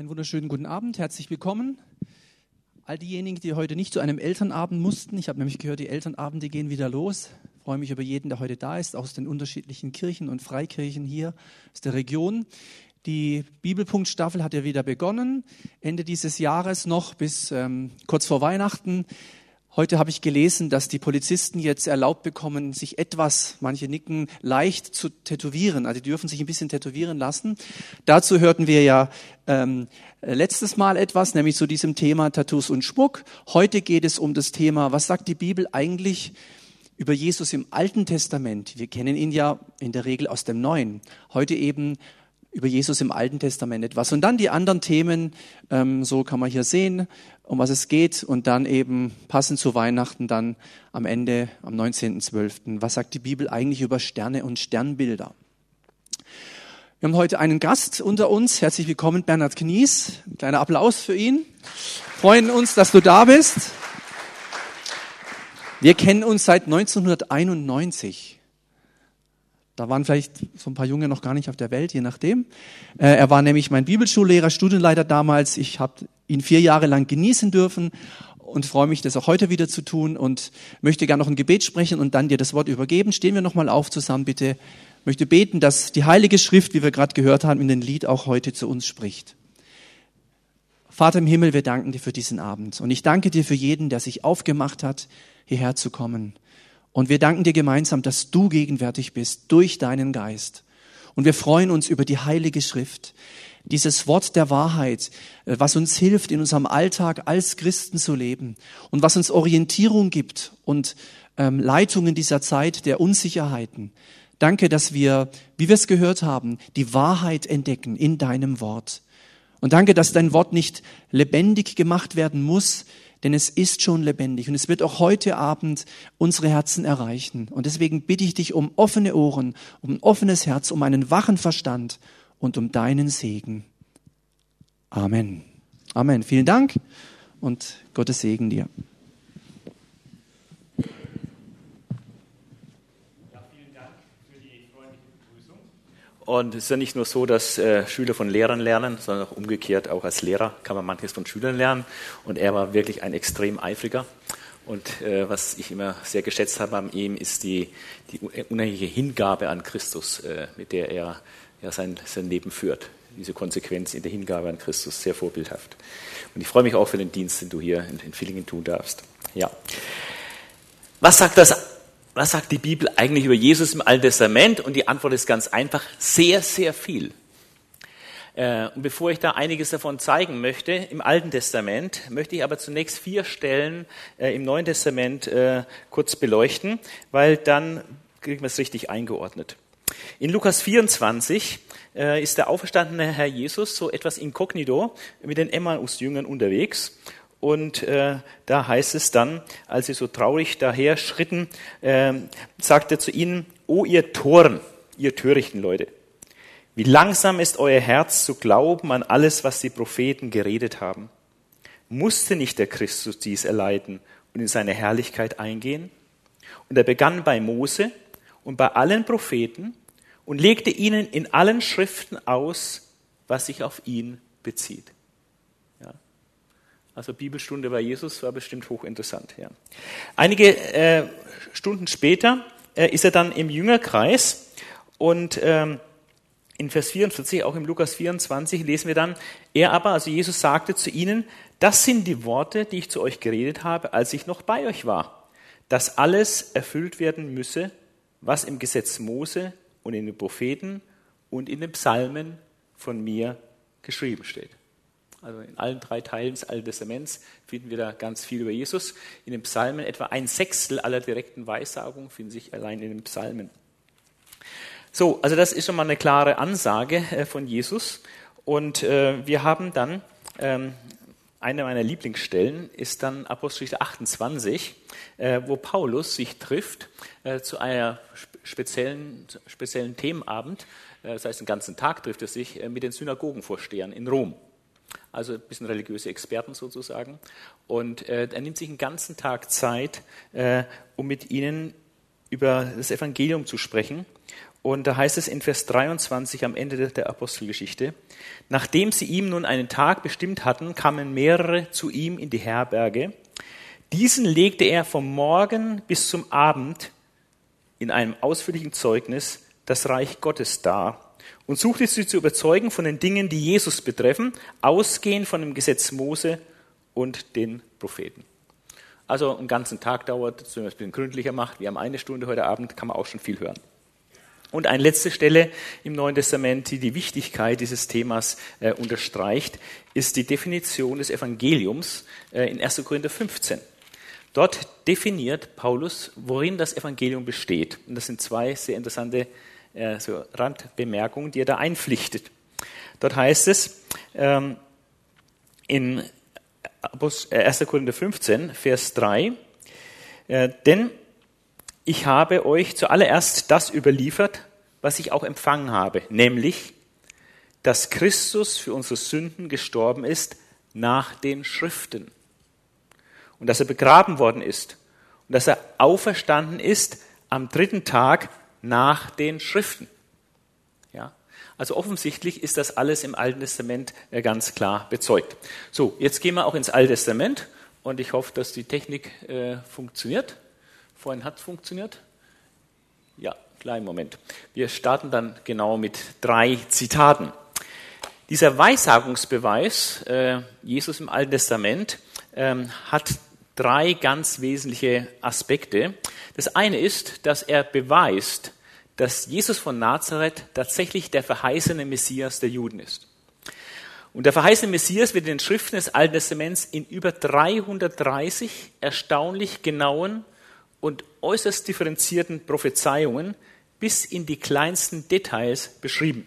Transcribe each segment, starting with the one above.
Einen wunderschönen guten Abend, herzlich willkommen. All diejenigen, die heute nicht zu einem Elternabend mussten, ich habe nämlich gehört, die Elternabende gehen wieder los. Ich freue mich über jeden, der heute da ist, aus den unterschiedlichen Kirchen und Freikirchen hier aus der Region. Die Bibelpunktstaffel hat ja wieder begonnen, Ende dieses Jahres noch bis ähm, kurz vor Weihnachten. Heute habe ich gelesen, dass die Polizisten jetzt erlaubt bekommen, sich etwas, manche nicken, leicht zu tätowieren. Also die dürfen sich ein bisschen tätowieren lassen. Dazu hörten wir ja ähm, letztes Mal etwas, nämlich zu diesem Thema Tattoos und Schmuck. Heute geht es um das Thema, was sagt die Bibel eigentlich über Jesus im Alten Testament? Wir kennen ihn ja in der Regel aus dem Neuen. Heute eben über Jesus im Alten Testament etwas. Und dann die anderen Themen, ähm, so kann man hier sehen, um was es geht. Und dann eben passend zu Weihnachten dann am Ende, am 19.12. Was sagt die Bibel eigentlich über Sterne und Sternbilder? Wir haben heute einen Gast unter uns. Herzlich willkommen, Bernhard Knies. Ein kleiner Applaus für ihn. Freuen uns, dass du da bist. Wir kennen uns seit 1991. Da waren vielleicht so ein paar Junge noch gar nicht auf der Welt, je nachdem. Äh, er war nämlich mein Bibelschullehrer, Studienleiter damals. Ich habe ihn vier Jahre lang genießen dürfen und freue mich, das auch heute wieder zu tun und möchte gerne noch ein Gebet sprechen und dann dir das Wort übergeben. Stehen wir nochmal auf zusammen, bitte. Ich möchte beten, dass die Heilige Schrift, wie wir gerade gehört haben, in den Lied auch heute zu uns spricht. Vater im Himmel, wir danken dir für diesen Abend. Und ich danke dir für jeden, der sich aufgemacht hat, hierher zu kommen. Und wir danken dir gemeinsam, dass du gegenwärtig bist durch deinen Geist. Und wir freuen uns über die Heilige Schrift, dieses Wort der Wahrheit, äh, was uns hilft, in unserem Alltag als Christen zu leben und was uns Orientierung gibt und ähm, Leitung in dieser Zeit der Unsicherheiten. Danke, dass wir, wie wir es gehört haben, die Wahrheit entdecken in deinem Wort. Und danke, dass dein Wort nicht lebendig gemacht werden muss, denn es ist schon lebendig und es wird auch heute Abend unsere Herzen erreichen. Und deswegen bitte ich dich um offene Ohren, um ein offenes Herz, um einen wachen Verstand und um deinen Segen. Amen. Amen. Vielen Dank und Gottes Segen dir. Und es ist ja nicht nur so, dass äh, Schüler von Lehrern lernen, sondern auch umgekehrt, auch als Lehrer kann man manches von Schülern lernen. Und er war wirklich ein extrem eifriger. Und äh, was ich immer sehr geschätzt habe an ihm, ist die, die unheimliche Hingabe an Christus, äh, mit der er ja, sein, sein Leben führt. Diese Konsequenz in der Hingabe an Christus, sehr vorbildhaft. Und ich freue mich auch für den Dienst, den du hier in, in Villingen tun darfst. Ja. Was sagt das was sagt die Bibel eigentlich über Jesus im Alten Testament? Und die Antwort ist ganz einfach, sehr, sehr viel. Äh, und bevor ich da einiges davon zeigen möchte, im Alten Testament, möchte ich aber zunächst vier Stellen äh, im Neuen Testament äh, kurz beleuchten, weil dann kriegen wir es richtig eingeordnet. In Lukas 24 ist der auferstandene Herr Jesus so etwas inkognito mit den Emmaus-Jüngern unterwegs und äh, da heißt es dann, als sie so traurig daher schritten, äh, er zu ihnen, O ihr Toren, ihr törichten Leute, wie langsam ist euer Herz zu glauben an alles, was die Propheten geredet haben. Musste nicht der Christus dies erleiden und in seine Herrlichkeit eingehen? Und er begann bei Mose und bei allen Propheten und legte ihnen in allen Schriften aus, was sich auf ihn bezieht. Also Bibelstunde bei Jesus war bestimmt hochinteressant. Ja. Einige äh, Stunden später äh, ist er dann im Jüngerkreis und ähm, in Vers 44, auch im Lukas 24, lesen wir dann, er aber, also Jesus sagte zu ihnen, das sind die Worte, die ich zu euch geredet habe, als ich noch bei euch war, dass alles erfüllt werden müsse, was im Gesetz Mose und in den Propheten und in den Psalmen von mir geschrieben steht. Also in allen drei Teilen des Alten Testaments finden wir da ganz viel über Jesus. In den Psalmen etwa ein Sechstel aller direkten Weissagungen finden sich allein in den Psalmen. So, also das ist schon mal eine klare Ansage äh, von Jesus. Und äh, wir haben dann, ähm, eine meiner Lieblingsstellen ist dann Apostelgeschichte 28, äh, wo Paulus sich trifft zu einer speziellen, speziellen Themenabend. Das heißt, den ganzen Tag trifft er sich mit den Synagogenvorstehern in Rom also ein bisschen religiöse Experten sozusagen. Und äh, er nimmt sich einen ganzen Tag Zeit, äh, um mit ihnen über das Evangelium zu sprechen. Und da heißt es in Vers 23 am Ende der Apostelgeschichte, nachdem sie ihm nun einen Tag bestimmt hatten, kamen mehrere zu ihm in die Herberge. Diesen legte er vom Morgen bis zum Abend in einem ausführlichen Zeugnis das Reich Gottes dar und suchte sie zu überzeugen von den Dingen, die Jesus betreffen, ausgehend von dem Gesetz Mose und den Propheten. Also einen ganzen Tag dauert, wenn man es ein bisschen gründlicher macht, wir haben eine Stunde heute Abend, kann man auch schon viel hören. Und eine letzte Stelle im Neuen Testament, die die Wichtigkeit dieses Themas äh, unterstreicht, ist die Definition des Evangeliums äh, in 1. Korinther 15. Dort definiert Paulus, worin das Evangelium besteht. Und das sind zwei sehr interessante äh, so Randbemerkungen, die er da einpflichtet. Dort heißt es ähm, in 1. Äh, Korinther 15, Vers 3, äh, denn ich habe euch zuallererst das überliefert, was ich auch empfangen habe, nämlich, dass Christus für unsere Sünden gestorben ist nach den Schriften und dass er begraben worden ist und dass er auferstanden ist am dritten Tag nach den Schriften. Ja? Also offensichtlich ist das alles im Alten Testament äh, ganz klar bezeugt. So, jetzt gehen wir auch ins Alte Testament und ich hoffe, dass die Technik äh, funktioniert. Vorhin hat es funktioniert. Ja, kleinen Moment. Wir starten dann genau mit drei Zitaten. Dieser Weissagungsbeweis, äh, Jesus im Alten Testament, ähm, hat drei ganz wesentliche Aspekte. Das eine ist, dass er beweist, dass Jesus von Nazareth tatsächlich der verheißene Messias der Juden ist. Und der verheißene Messias wird in den Schriften des Alten Testaments in über 330 erstaunlich genauen und äußerst differenzierten Prophezeiungen bis in die kleinsten Details beschrieben.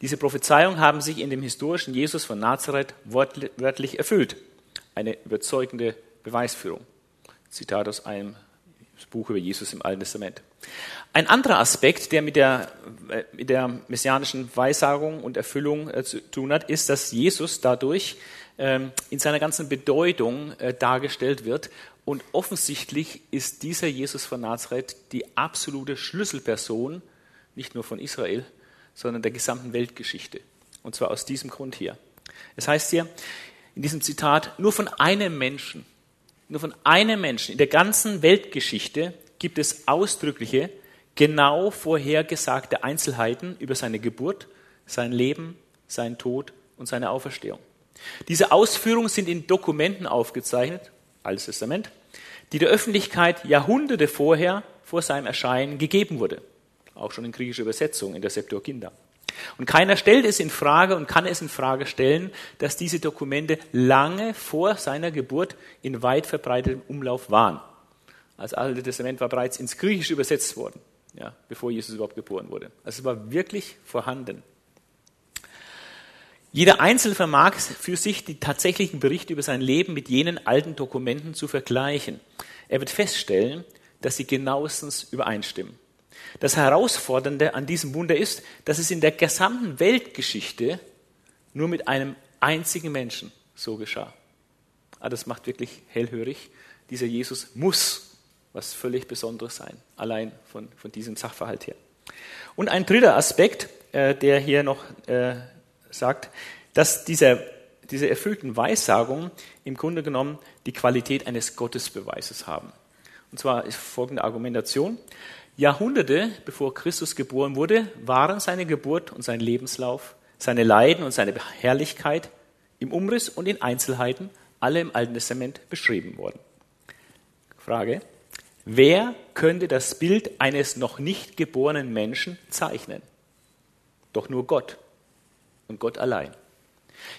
Diese Prophezeiungen haben sich in dem historischen Jesus von Nazareth wörtlich erfüllt. Eine überzeugende Beweisführung. Zitat aus einem Buch über Jesus im Alten Testament. Ein anderer Aspekt, der mit der, äh, mit der messianischen Weissagung und Erfüllung äh, zu tun hat, ist, dass Jesus dadurch ähm, in seiner ganzen Bedeutung äh, dargestellt wird. Und offensichtlich ist dieser Jesus von Nazareth die absolute Schlüsselperson, nicht nur von Israel, sondern der gesamten Weltgeschichte. Und zwar aus diesem Grund hier. Es heißt hier in diesem Zitat, nur von einem Menschen nur von einem Menschen in der ganzen Weltgeschichte gibt es ausdrückliche, genau vorhergesagte Einzelheiten über seine Geburt, sein Leben, seinen Tod und seine Auferstehung. Diese Ausführungen sind in Dokumenten aufgezeichnet, Altes Testament, die der Öffentlichkeit Jahrhunderte vorher, vor seinem Erscheinen gegeben wurde. Auch schon in griechischer Übersetzung, in der Septuaginta. Und keiner stellt es in Frage und kann es in Frage stellen, dass diese Dokumente lange vor seiner Geburt in weit verbreitetem Umlauf waren. Das Alte Testament war bereits ins Griechische übersetzt worden, ja, bevor Jesus überhaupt geboren wurde. Also es war wirklich vorhanden. Jeder Einzelne vermag für sich die tatsächlichen Berichte über sein Leben mit jenen alten Dokumenten zu vergleichen. Er wird feststellen, dass sie genauestens übereinstimmen. Das Herausfordernde an diesem Wunder ist, dass es in der gesamten Weltgeschichte nur mit einem einzigen Menschen so geschah. Aber ah, das macht wirklich hellhörig. Dieser Jesus muss was völlig Besonderes sein, allein von, von diesem Sachverhalt her. Und ein dritter Aspekt, äh, der hier noch äh, sagt, dass dieser, diese erfüllten Weissagungen im Grunde genommen die Qualität eines Gottesbeweises haben. Und zwar ist folgende Argumentation. Jahrhunderte bevor Christus geboren wurde, waren seine Geburt und sein Lebenslauf, seine Leiden und seine Herrlichkeit im Umriss und in Einzelheiten alle im Alten Testament beschrieben worden. Frage, wer könnte das Bild eines noch nicht geborenen Menschen zeichnen? Doch nur Gott und Gott allein.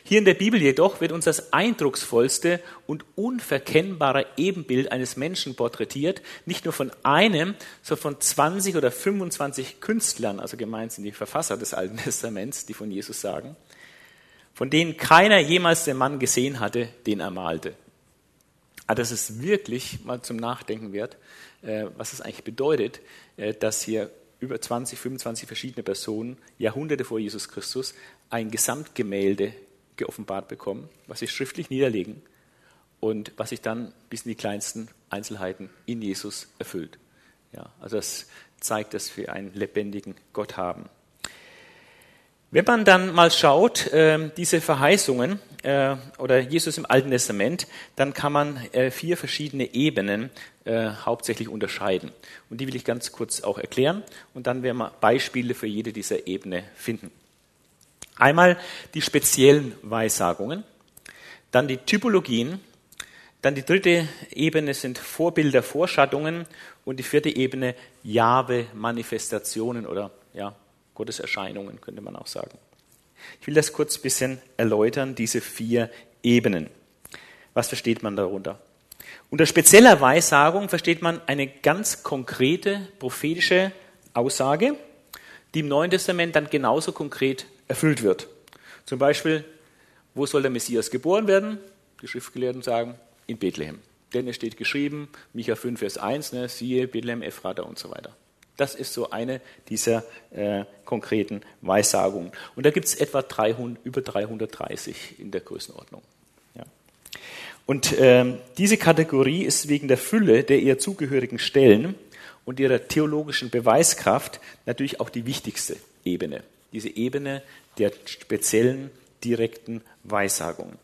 Hier in der Bibel jedoch wird uns das eindrucksvollste und unverkennbare Ebenbild eines Menschen porträtiert, nicht nur von einem, sondern von 20 oder 25 Künstlern, also gemeint sind die Verfasser des Alten Testaments, die von Jesus sagen, von denen keiner jemals den Mann gesehen hatte, den er malte. Aber das ist wirklich mal zum Nachdenken wert, äh, was es eigentlich bedeutet, äh, dass hier über 20, 25 verschiedene Personen, Jahrhunderte vor Jesus Christus, ein Gesamtgemälde geoffenbart bekommen, was sie schriftlich niederlegen und was sich dann bis in die kleinsten Einzelheiten in Jesus erfüllt. Ja, also das zeigt, dass wir einen lebendigen Gott haben. Wenn man dann mal schaut, äh, diese Verheißungen äh, oder Jesus im Alten Testament, dann kann man äh, vier verschiedene Ebenen äh, hauptsächlich unterscheiden. Und die will ich ganz kurz auch erklären und dann werden wir Beispiele für jede dieser Ebene finden. Einmal die speziellen Weissagungen, dann die Typologien, dann die dritte Ebene sind Vorbilder, Vorschattungen und die vierte Ebene Jahwe-Manifestationen oder ja, Gotteserscheinungen, könnte man auch sagen. Ich will das kurz ein bisschen erläutern, diese vier Ebenen. Was versteht man darunter? Unter spezieller Weissagung versteht man eine ganz konkrete prophetische Aussage, die im Neuen Testament dann genauso konkret erfüllt wird. Zum Beispiel, wo soll der Messias geboren werden? Die Schriftgelehrten sagen, in Bethlehem. Denn es steht geschrieben, Micha 5, Vers 1, ne, siehe Bethlehem, Ephrata und so weiter. Das ist so eine dieser äh, konkreten Weissagungen. Und da gibt es etwa 300, über 330 in der Größenordnung. Ja. Und ähm, diese Kategorie ist wegen der Fülle der ihr zugehörigen Stellen und ihrer theologischen Beweiskraft natürlich auch die wichtigste Ebene. Diese Ebene der speziellen, direkten Weissagungen.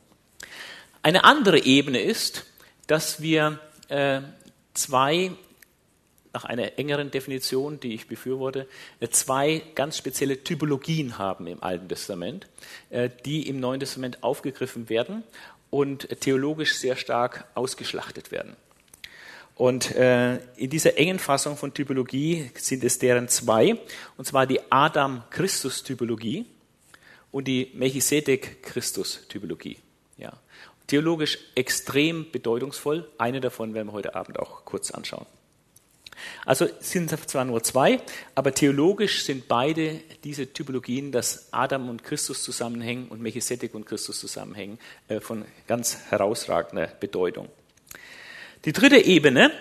Eine andere Ebene ist, dass wir äh, zwei nach einer engeren Definition, die ich befürworte, äh, zwei ganz spezielle Typologien haben im Alten Testament, äh, die im Neuen Testament aufgegriffen werden und theologisch sehr stark ausgeschlachtet werden. Und äh, in dieser engen Fassung von Typologie sind es deren zwei, und zwar die Adam-Christus-Typologie und die Melchisedek-Christus-Typologie. Ja. Theologisch extrem bedeutungsvoll. Eine davon werden wir heute Abend auch kurz anschauen. Also sind zwar nur zwei, aber theologisch sind beide diese Typologien, dass Adam und Christus zusammenhängen und Melchisedek und Christus zusammenhängen, äh, von ganz herausragender Bedeutung. Die dritte Ebene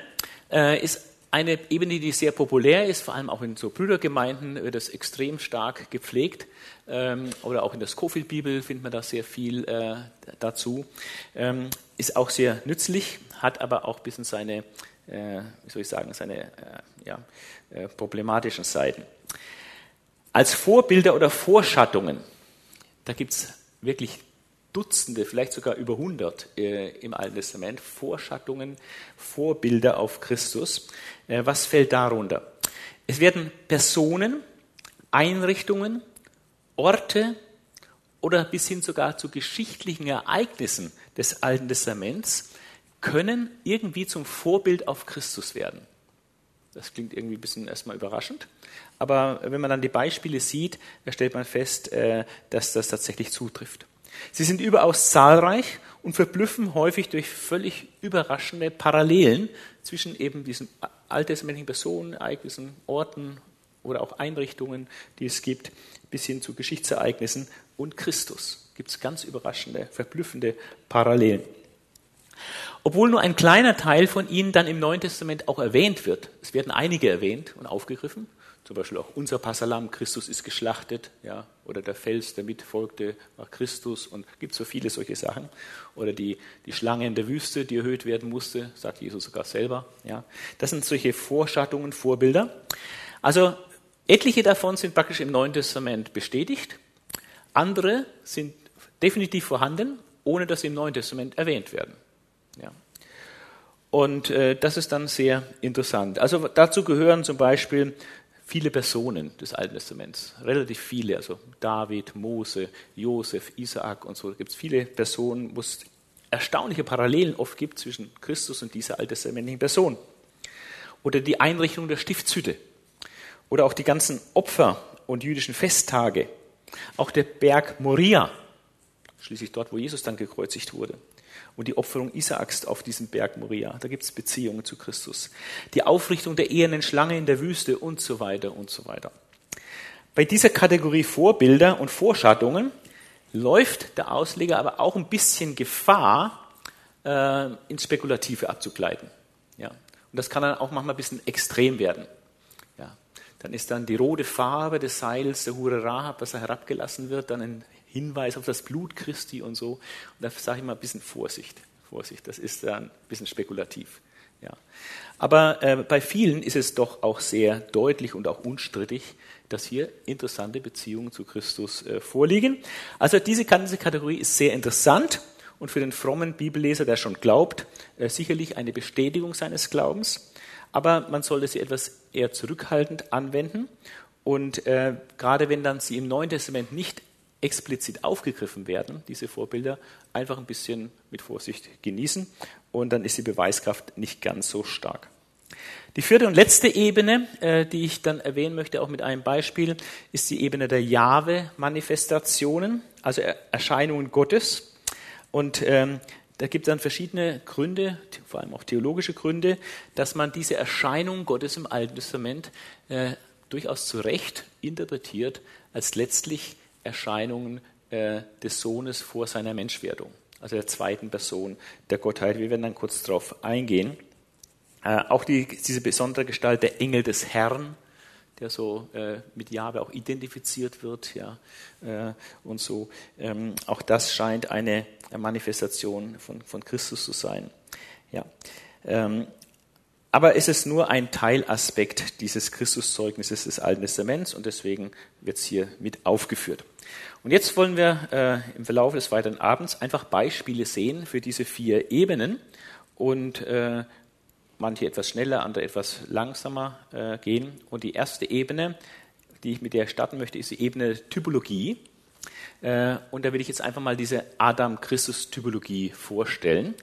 äh, ist eine Ebene, die sehr populär ist, vor allem auch in so Brüdergemeinden wird das extrem stark gepflegt. Ähm, oder auch in der Scofield-Bibel findet man da sehr viel äh, dazu. Ähm, ist auch sehr nützlich, hat aber auch ein bisschen seine äh, wie soll ich sagen, seine äh, ja, äh, problematischen Seiten. Als Vorbilder oder Vorschattungen, da gibt es wirklich Dutzende, vielleicht sogar über 100 äh, im Alten Testament, Vorschattungen, Vorbilder auf Christus. Äh, was fällt darunter? Es werden Personen, Einrichtungen, Orte oder bis hin sogar zu geschichtlichen Ereignissen des Alten Testaments können irgendwie zum Vorbild auf Christus werden. Das klingt irgendwie ein bisschen erstmal überraschend. Aber wenn man dann die Beispiele sieht, stellt man fest, äh, dass das tatsächlich zutrifft. Sie sind überaus zahlreich und verblüffen häufig durch völlig überraschende Parallelen zwischen eben diesen alttestamentlichen Personen, Ereignissen, Orten oder auch Einrichtungen, die es gibt, bis hin zu Geschichtsereignissen und Christus. Gibt es ganz überraschende, verblüffende Parallelen obwohl nur ein kleiner Teil von ihnen dann im Neuen Testament auch erwähnt wird. Es werden einige erwähnt und aufgegriffen, zum Beispiel auch unser Passalam, Christus ist geschlachtet, ja, oder der Fels, der mitfolgte, war Christus und gibt so viele solche Sachen. Oder die, die Schlange in der Wüste, die erhöht werden musste, sagt Jesus sogar selber. Ja. Das sind solche Vorschattungen, Vorbilder. Also etliche davon sind praktisch im Neuen Testament bestätigt, andere sind definitiv vorhanden, ohne dass sie im Neuen Testament erwähnt werden. Ja. Und äh, das ist dann sehr interessant. Also dazu gehören zum Beispiel viele Personen des Alten Testaments, relativ viele, also David, Mose, Josef, Isaak und so. Gibt es viele Personen, wo es erstaunliche Parallelen oft gibt zwischen Christus und dieser alttestamentlichen Person. Oder die Einrichtung der Stiftshütte. Oder auch die ganzen Opfer und jüdischen Festtage. Auch der Berg Moria, schließlich dort, wo Jesus dann gekreuzigt wurde und die Opferung Isaaks auf diesem Berg Moria. Da gibt es Beziehungen zu Christus. Die Aufrichtung der ehernen Schlange in der Wüste und so weiter und so weiter. Bei dieser Kategorie Vorbilder und Vorschattungen läuft der Ausleger aber auch ein bisschen Gefahr, äh, ins Spekulative abzugleiten. Ja. Und das kann dann auch manchmal ein bisschen extrem werden. Ja. Dann ist dann die rote Farbe des Seils der Hure Rahab, was da herabgelassen wird, dann ein Hinweis auf das Blut Christi und so. Und da sage ich mal ein bisschen Vorsicht. Vorsicht, das ist dann ein bisschen spekulativ. Ja. Aber äh, bei vielen ist es doch auch sehr deutlich und auch unstrittig, dass hier interessante Beziehungen zu Christus äh, vorliegen. Also diese ganze Kategorie ist sehr interessant und für den frommen Bibelleser, der schon glaubt, äh, sicherlich eine Bestätigung seines Glaubens. Aber man sollte sie etwas eher zurückhaltend anwenden. Und äh, gerade wenn dann sie im Neuen Testament nicht explizit aufgegriffen werden, diese Vorbilder, einfach ein bisschen mit Vorsicht genießen und dann ist die Beweiskraft nicht ganz so stark. Die vierte und letzte Ebene, äh, die ich dann erwähnen möchte, auch mit einem Beispiel, ist die Ebene der Jahwe-Manifestationen, also Erscheinungen Gottes. Und ähm, da gibt es dann verschiedene Gründe, vor allem auch theologische Gründe, dass man diese Erscheinung Gottes im Alten Testament äh, durchaus zu Recht interpretiert als letztlich Erscheinungen äh, des Sohnes vor seiner Menschwerdung, also der zweiten Person der Gottheit. Wir werden dann kurz darauf eingehen. Äh, auch die, diese besondere Gestalt der Engel des Herrn, der so äh, mit Jahwe auch identifiziert wird, ja, äh, und so. Ähm, auch das scheint eine Manifestation von, von Christus zu sein. Ja. Ähm, aber es ist nur ein Teilaspekt dieses Christuszeugnisses des Alten Testaments und deswegen wird es hier mit aufgeführt. Und jetzt wollen wir äh, im Verlauf des weiteren Abends einfach Beispiele sehen für diese vier Ebenen und äh, manche etwas schneller, andere etwas langsamer äh, gehen. Und die erste Ebene, die ich mit der starten möchte, ist die Ebene Typologie. Äh, und da will ich jetzt einfach mal diese Adam-Christus-Typologie vorstellen.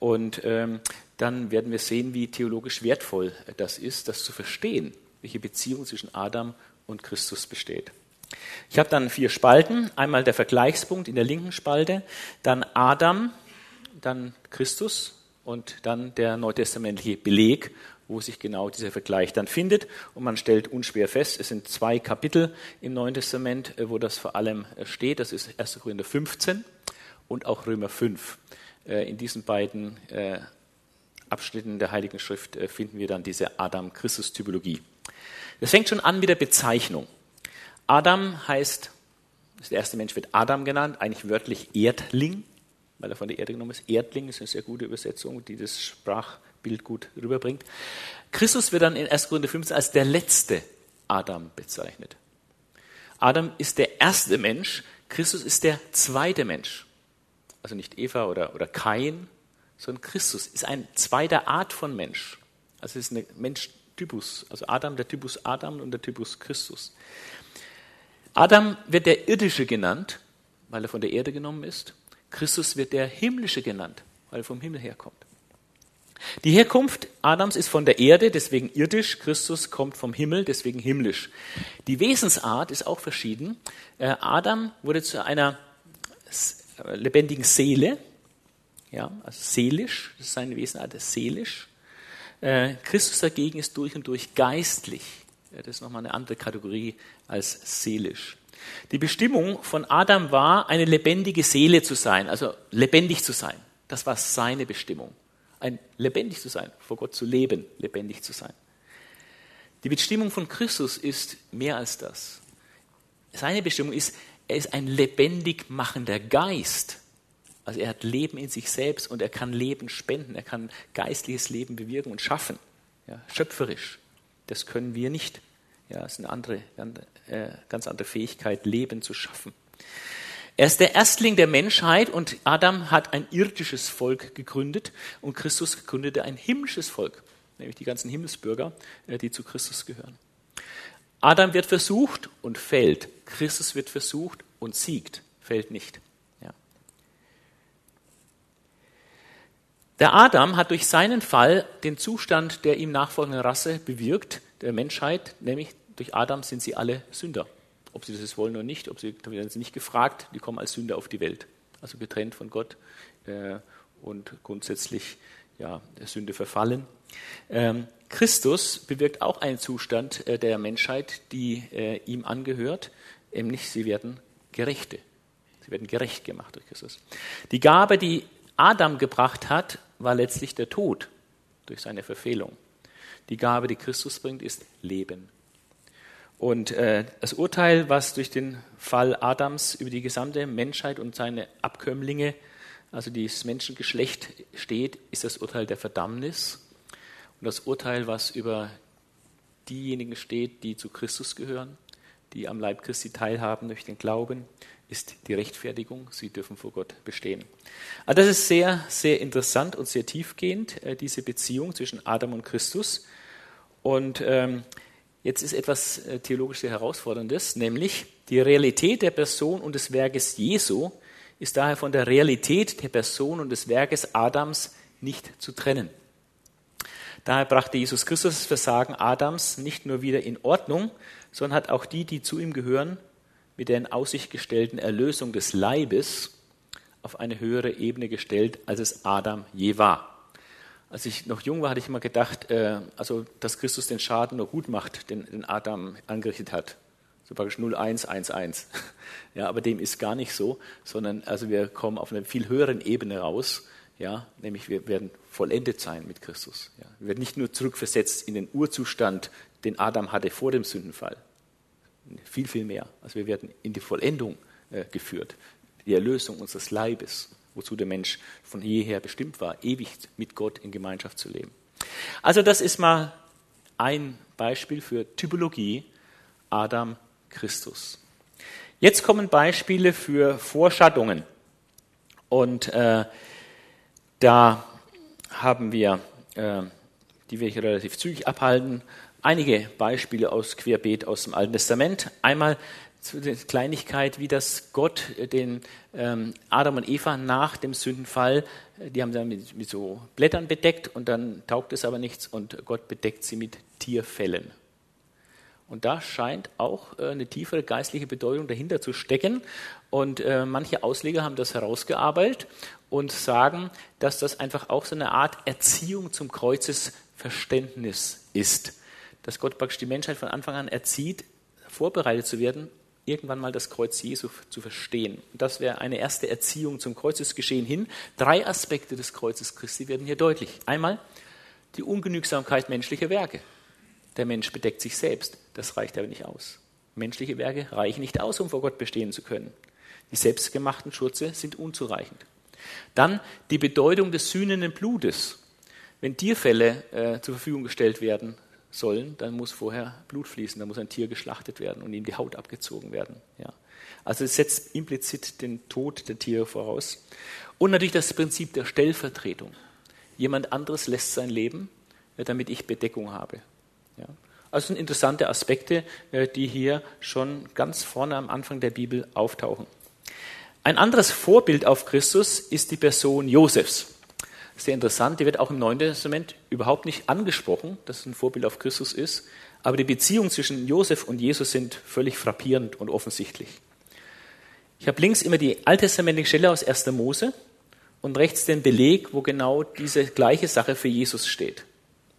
Und ähm, dann werden wir sehen, wie theologisch wertvoll das ist, das zu verstehen, welche Beziehung zwischen Adam und Christus besteht. Ich habe dann vier Spalten. Einmal der Vergleichspunkt in der linken Spalte, dann Adam, dann Christus und dann der neutestamentliche Beleg, wo sich genau dieser Vergleich dann findet. Und man stellt unschwer fest, es sind zwei Kapitel im Neuen Testament, äh, wo das vor allem äh, steht. Das ist 1. Korinther 15 und auch Römer 5. Äh, in diesen beiden Abschnitten der Heiligen Schrift finden wir dann diese Adam-Christus-Typologie. Das fängt schon an mit der Bezeichnung. Adam heißt, der erste Mensch wird Adam genannt, eigentlich wörtlich Erdling weil er von der Erde genommen ist. Erdling ist eine sehr gute Übersetzung, die das Sprachbild gut rüberbringt. Christus wird dann in 1. Korinther 15 als der letzte Adam bezeichnet. Adam ist der erste Mensch, Christus ist der zweite Mensch. Also nicht Eva oder, oder Kain, sondern Christus ist ein zweiter Art von Mensch. Also es ist ein Menschtypus. Also Adam, der Typus Adam und der Typus Christus. Adam wird der irdische genannt, weil er von der Erde genommen ist. Christus wird der himmlische genannt, weil er vom Himmel herkommt. Die Herkunft Adams ist von der Erde, deswegen irdisch. Christus kommt vom Himmel, deswegen himmlisch. Die Wesensart ist auch verschieden. Äh, Adam wurde zu einer lebendigen Seele, ja, also seelisch, das ist seine Wesenart, seelisch. Äh, Christus dagegen ist durch und durch geistlich. Das ist nochmal eine andere Kategorie als seelisch. Die Bestimmung von Adam war, eine lebendige Seele zu sein, also lebendig zu sein. Das war seine Bestimmung. Ein lebendig zu sein, vor Gott zu leben, lebendig zu sein. Die Bestimmung von Christus ist mehr als das. Seine Bestimmung ist, er ist ein lebendig machender Geist. Also er hat Leben in sich selbst und er kann Leben spenden, er kann geistliches Leben bewirken und schaffen, ja, schöpferisch. Das können wir nicht. Ja, es ist eine andere, äh, ganz andere Fähigkeit, Leben zu schaffen. Er ist der Erstling der Menschheit und Adam hat ein irdisches Volk gegründet und Christus gründete ein himmlisches Volk, nämlich die ganzen Himmelsbürger, äh, die zu Christus gehören. Adam wird versucht und fällt. Christus wird versucht und siegt, fällt nicht. Ja. Der Adam hat durch seinen Fall den Zustand der ihm nachfolgenden Rasse bewirkt, der Menschheit, nämlich durch Adam sind sie alle Sünder. Ob sie das wollen oder nicht, ob sie, da werden sie nicht gefragt, die kommen als Sünder auf die Welt. Also getrennt von Gott äh, und grundsätzlich ja, der Sünde verfallen. Ähm, Christus bewirkt auch einen Zustand äh, der Menschheit, die äh, ihm angehört, nämlich sie werden Gerechte. Sie werden gerecht gemacht durch Christus. Die Gabe, die Adam gebracht hat, war letztlich der Tod durch seine Verfehlung. Die Gabe, die Christus bringt, ist Leben. Und äh, das Urteil, was durch den Fall Adams über die gesamte Menschheit und seine Abkömmlinge, also das Menschengeschlecht steht, ist das Urteil der Verdammnis. Und das Urteil, was über diejenigen steht, die zu Christus gehören, die am Leib Christi teilhaben durch den Glauben, ist die Rechtfertigung. Sie dürfen vor Gott bestehen. Also das ist sehr, sehr interessant und sehr tiefgehend, äh, diese Beziehung zwischen Adam und Christus. Und ähm, jetzt ist etwas äh, theologisch sehr Herausforderndes, nämlich die Realität der Person und des Werkes Jesu ist daher von der Realität der Person und des Werkes Adams nicht zu trennen. Daher brachte Jesus Christus das Versagen Adams nicht nur wieder in Ordnung, sondern hat auch die, die zu ihm gehören, mit der in Aussicht gestellten Erlösung des Leibes auf eine höhere Ebene gestellt, als es Adam je war. Als ich noch jung war, hatte ich immer gedacht, äh, also dass Christus den Schaden nur gut macht, den, den Adam angerichtet hat. So praktisch 0111. Ja, aber dem ist gar nicht so, sondern also wir kommen auf einer viel höheren Ebene raus, ja, nämlich wir werden vollendet sein mit Christus. Ja. Wir werden nicht nur zurückversetzt in den Urzustand, den Adam hatte vor dem Sündenfall, viel, viel mehr. Also wir werden in die Vollendung äh, geführt, die Erlösung unseres Leibes, wozu der Mensch von jeher bestimmt war, ewig mit Gott in Gemeinschaft zu leben. Also das ist mal ein Beispiel für Typologie Adam Christus. Jetzt kommen Beispiele für Vorschattungen. Und äh, da haben wir, äh, die wir hier relativ zügig abhalten, einige Beispiele aus Querbeet aus dem Alten Testament. Einmal zu der Kleinigkeit, wie das Gott den ähm, Adam und Eva nach dem Sündenfall, äh, die haben sie mit, mit so Blättern bedeckt und dann taugt es aber nichts und Gott bedeckt sie mit Tierfällen. Und da scheint auch äh, eine tiefere geistliche Bedeutung dahinter zu stecken. Und äh, manche Ausleger haben das herausgearbeitet und sagen, dass das einfach auch so eine Art Erziehung zum Kreuzesverständnis ist dass Gott praktisch die Menschheit von Anfang an erzieht, vorbereitet zu werden, irgendwann mal das Kreuz Jesu zu verstehen. Und das wäre eine erste Erziehung zum Kreuzesgeschehen hin. Drei Aspekte des Kreuzes Christi werden hier deutlich. Einmal die Ungenügsamkeit menschlicher Werke. Der Mensch bedeckt sich selbst. Das reicht aber nicht aus. Menschliche Werke reichen nicht aus, um vor Gott bestehen zu können. Die selbstgemachten Schurze sind unzureichend. Dann die Bedeutung des sühnenden Blutes. Wenn Tierfälle äh, zur Verfügung gestellt werden, sollen, dann muss vorher Blut fließen, dann muss ein Tier geschlachtet werden und ihm die Haut abgezogen werden. Ja. Also es setzt implizit den Tod der Tiere voraus. Und natürlich das Prinzip der Stellvertretung. Jemand anderes lässt sein Leben, damit ich Bedeckung habe. Ja. Also sind interessante Aspekte, äh, die hier schon ganz vorne am Anfang der Bibel auftauchen. Ein anderes Vorbild auf Christus ist die Person Josefs sehr interessant, die wird auch im Neuen Testament überhaupt nicht angesprochen, dass es ein Vorbild auf Christus ist, aber die Beziehungen zwischen Josef und Jesus sind völlig frappierend und offensichtlich. Ich habe links immer die alttestamentliche Stelle aus 1. Mose und rechts den Beleg, wo genau diese gleiche Sache für Jesus steht.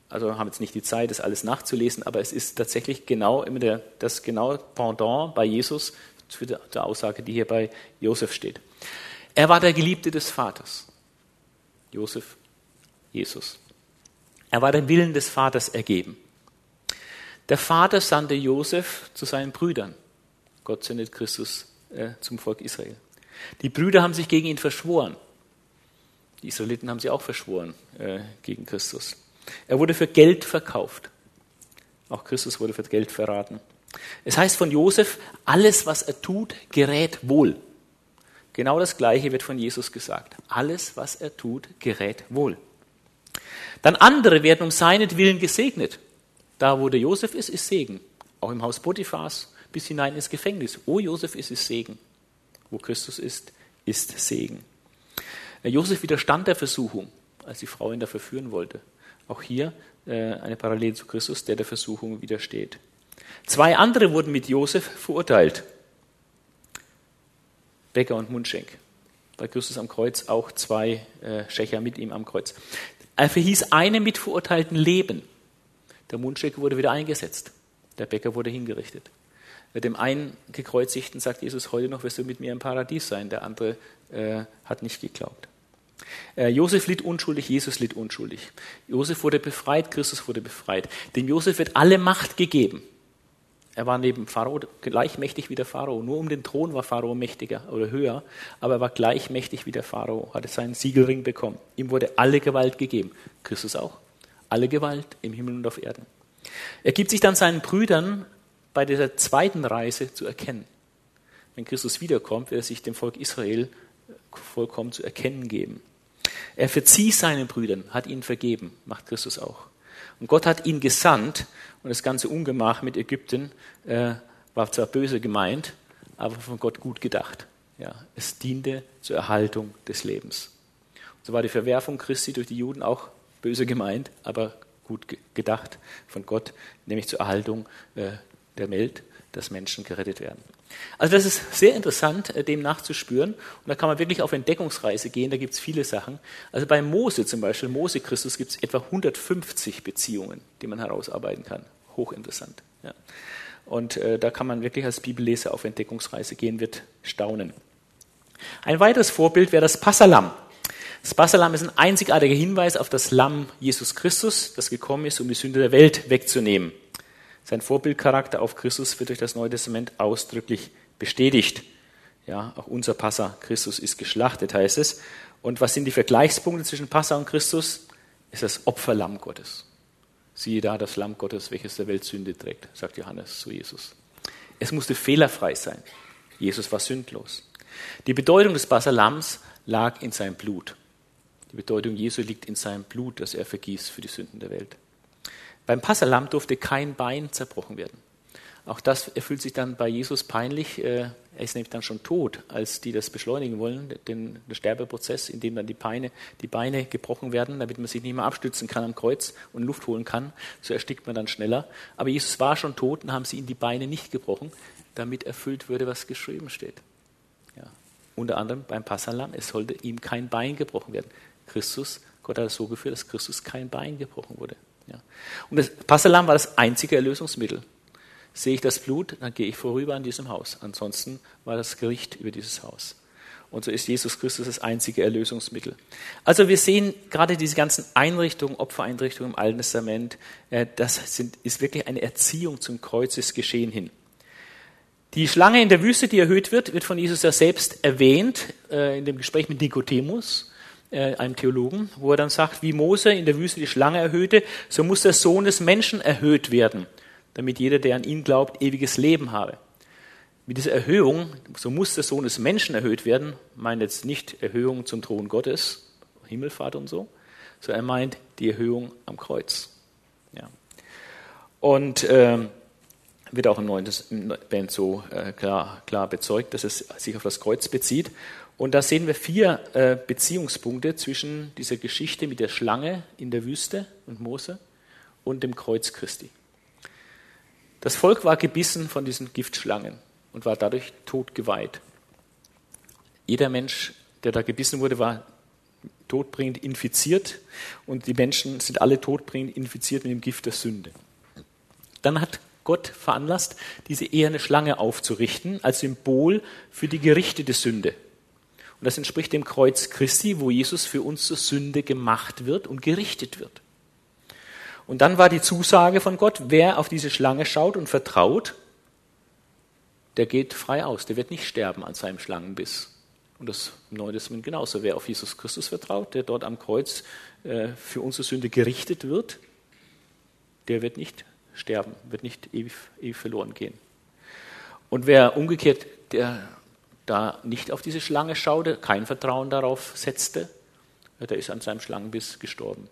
Also haben jetzt nicht die Zeit, das alles nachzulesen, aber es ist tatsächlich genau immer der, das genaue Pendant bei Jesus für die Aussage, die hier bei Josef steht. Er war der Geliebte des Vaters. Josef, Jesus. Er war dem Willen des Vaters ergeben. Der Vater sandte Josef zu seinen Brüdern. Gott sendet Christus äh, zum Volk Israel. Die Brüder haben sich gegen ihn verschworen. Die Israeliten haben sie auch verschworen äh, gegen Christus. Er wurde für Geld verkauft. Auch Christus wurde für Geld verraten. Es heißt von Josef, alles, was er tut, gerät wohl. Genau das Gleiche wird von Jesus gesagt. Alles, was er tut, gerät wohl. Dann andere werden um seinetwillen gesegnet. Da, wo der Josef ist, ist Segen. Auch im Haus Potiphas bis hinein ins Gefängnis. Wo Josef ist, ist Segen. Wo Christus ist, ist Segen. Josef widerstand der Versuchung, als die Frau ihn da verführen wollte. Auch hier äh, eine Parallele zu Christus, der der Versuchung widersteht. Zwei andere wurden mit Josef verurteilt. Becker und Mundschenk. Bei Christus am Kreuz auch zwei äh, Schächer mit ihm am Kreuz. Er verhieß einem mitverurteilten Leben. Der Mundschenk wurde wieder eingesetzt. Der Bäcker wurde hingerichtet. Dem einen gekreuzigten sagt Jesus heute noch, wirst du mit mir im Paradies sein. Der andere äh, hat nicht geglaubt. Äh, Josef litt unschuldig, Jesus litt unschuldig. Josef wurde befreit, Christus wurde befreit. Dem Josef wird alle Macht gegeben. Er war neben Pharao gleich mächtig wie der Pharao. Nur um den Thron war Pharao mächtiger oder höher, aber er war gleich mächtig wie der Pharao, hatte seinen Siegelring bekommen. Ihm wurde alle Gewalt gegeben. Christus auch. alle Gewalt im Himmel und auf Erden. Er gibt sich dann seinen Brüdern bei dieser zweiten Reise zu erkennen. Wenn Christus wiederkommt, wird er sich dem Volk Israel vollkommen zu erkennen geben. Er verzieh seinen Brüdern, hat ihnen vergeben, macht Christus auch. Und Gott hat ihn gesandt und das ganze Ungemach mit Ägypten äh, war zwar böse gemeint, aber von Gott gut gedacht. Ja, es diente zur Erhaltung des Lebens. Und so war die Verwerfung Christi durch die Juden auch böse gemeint, aber gut gedacht von Gott, nämlich zur Erhaltung äh, der Welt, dass Menschen gerettet werden. Also das ist sehr interessant, äh, dem nachzuspüren. Und da kann man wirklich auf Entdeckungsreise gehen, da gibt es viele Sachen. Also bei Mose zum Beispiel, Mose Christus, gibt es etwa 150 Beziehungen, die man herausarbeiten kann. Hochinteressant. Ja. Und äh, da kann man wirklich als Bibelleser auf Entdeckungsreise gehen, wird staunen. Ein weiteres Vorbild wäre das Passalam. Das Passalam ist ein einzigartiger Hinweis auf das Lamm Jesus Christus, das gekommen ist, um die Sünde der Welt wegzunehmen. Sein Vorbildcharakter auf Christus wird durch das Neue Testament ausdrücklich bestätigt. Ja, auch unser Passa, Christus ist geschlachtet, heißt es. Und was sind die Vergleichspunkte zwischen Passa und Christus? Ist das Opferlamm Gottes. Siehe da das Lamm Gottes, welches der Welt Sünde trägt, sagt Johannes zu Jesus. Es musste fehlerfrei sein. Jesus war sündlos. Die Bedeutung des Passalams lag in seinem Blut. Die Bedeutung Jesu liegt in seinem Blut, das er vergießt für die Sünden der Welt. Beim Passalam durfte kein Bein zerbrochen werden. Auch das erfüllt sich dann bei Jesus peinlich. Äh, er ist nämlich dann schon tot, als die das beschleunigen wollen, den, den Sterbeprozess, in dem dann die Beine, die Beine gebrochen werden, damit man sich nicht mehr abstützen kann am Kreuz und Luft holen kann. So erstickt man dann schneller. Aber Jesus war schon tot und haben sie ihm die Beine nicht gebrochen, damit erfüllt würde, was geschrieben steht. Ja. Unter anderem beim Passalam, es sollte ihm kein Bein gebrochen werden. Christus, Gott hat es so geführt, dass Christus kein Bein gebrochen wurde. Ja. Und das Passalam war das einzige Erlösungsmittel. Sehe ich das Blut, dann gehe ich vorüber an diesem Haus. Ansonsten war das Gericht über dieses Haus. Und so ist Jesus Christus das einzige Erlösungsmittel. Also wir sehen gerade diese ganzen Einrichtungen, Opfereinrichtungen im Alten Testament, äh, das sind, ist wirklich eine Erziehung zum Kreuzesgeschehen hin. Die Schlange in der Wüste, die erhöht wird, wird von Jesus ja selbst erwähnt äh, in dem Gespräch mit Nikodemus äh, einem Theologen, wo er dann sagt, wie Mose in der Wüste die Schlange erhöhte, so muss der Sohn des Menschen erhöht werden, damit jeder, der an ihn glaubt, ewiges Leben habe. Mit dieser Erhöhung, so muss der Sohn des Menschen erhöht werden, meint jetzt nicht Erhöhung zum Thron Gottes, Himmelfahrt und so, sondern er meint die Erhöhung am Kreuz. Ja. Und äh, wird auch im Neuen Testament so äh, klar, klar bezeugt, dass es sich auf das Kreuz bezieht. Und da sehen wir vier äh, Beziehungspunkte zwischen dieser Geschichte mit der Schlange in der Wüste und Mose und dem Kreuz Christi. Das Volk war gebissen von diesen Giftschlangen und war dadurch tot geweiht. Jeder Mensch, der da gebissen wurde, war todbringend infiziert und die Menschen sind alle todbringend infiziert mit dem Gift der Sünde. Dann hat Gott veranlasst, diese eherne Schlange aufzurichten als Symbol für die gerichtete Sünde. Und das entspricht dem Kreuz Christi, wo Jesus für uns zur Sünde gemacht wird und gerichtet wird. Und dann war die Zusage von Gott, wer auf diese Schlange schaut und vertraut, der geht frei aus, der wird nicht sterben an seinem Schlangenbiss. Und das im Neuen Testament genauso. Wer auf Jesus Christus vertraut, der dort am Kreuz äh, für unsere Sünde gerichtet wird, der wird nicht sterben, wird nicht ewig, ewig verloren gehen. Und wer umgekehrt, der da nicht auf diese Schlange schaute, kein Vertrauen darauf setzte, der ist an seinem Schlangenbiss gestorben.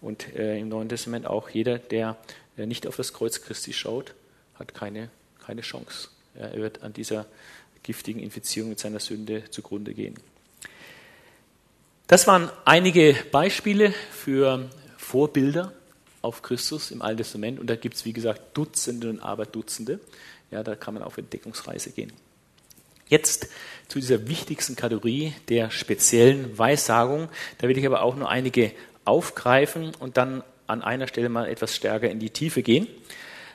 Und äh, im Neuen Testament auch jeder, der äh, nicht auf das Kreuz Christi schaut, hat keine, keine Chance. er wird an dieser giftigen Infizierung mit seiner Sünde zugrunde gehen. Das waren einige Beispiele für Vorbilder auf Christus im Alten Testament. Und da gibt es, wie gesagt, Dutzende und aber Dutzende. Ja, da kann man auf Entdeckungsreise gehen. Jetzt zu dieser wichtigsten Kategorie der speziellen Weissagung. Da will ich aber auch nur einige aufgreifen und dann an einer Stelle mal etwas stärker in die Tiefe gehen.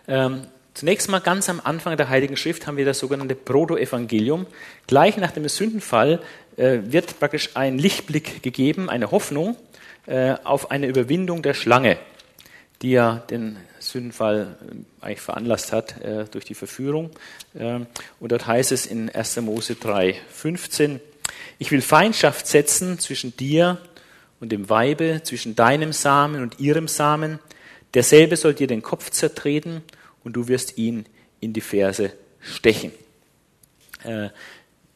Ähm, zunächst mal ganz am Anfang der Heiligen Schrift haben wir das sogenannte Protoevangelium. Gleich nach dem Sündenfall äh, wird praktisch ein Lichtblick gegeben, eine Hoffnung äh, auf eine Überwindung der Schlange, die ja den Sündenfall äh, eigentlich veranlasst hat äh, durch die Verführung. Ähm, und dort heißt es in 1. Mose 3, 15, ich will Feindschaft setzen zwischen dir und dem Weibe, zwischen deinem Samen und ihrem Samen. Derselbe soll dir den Kopf zertreten und du wirst ihn in die Ferse stechen. Äh,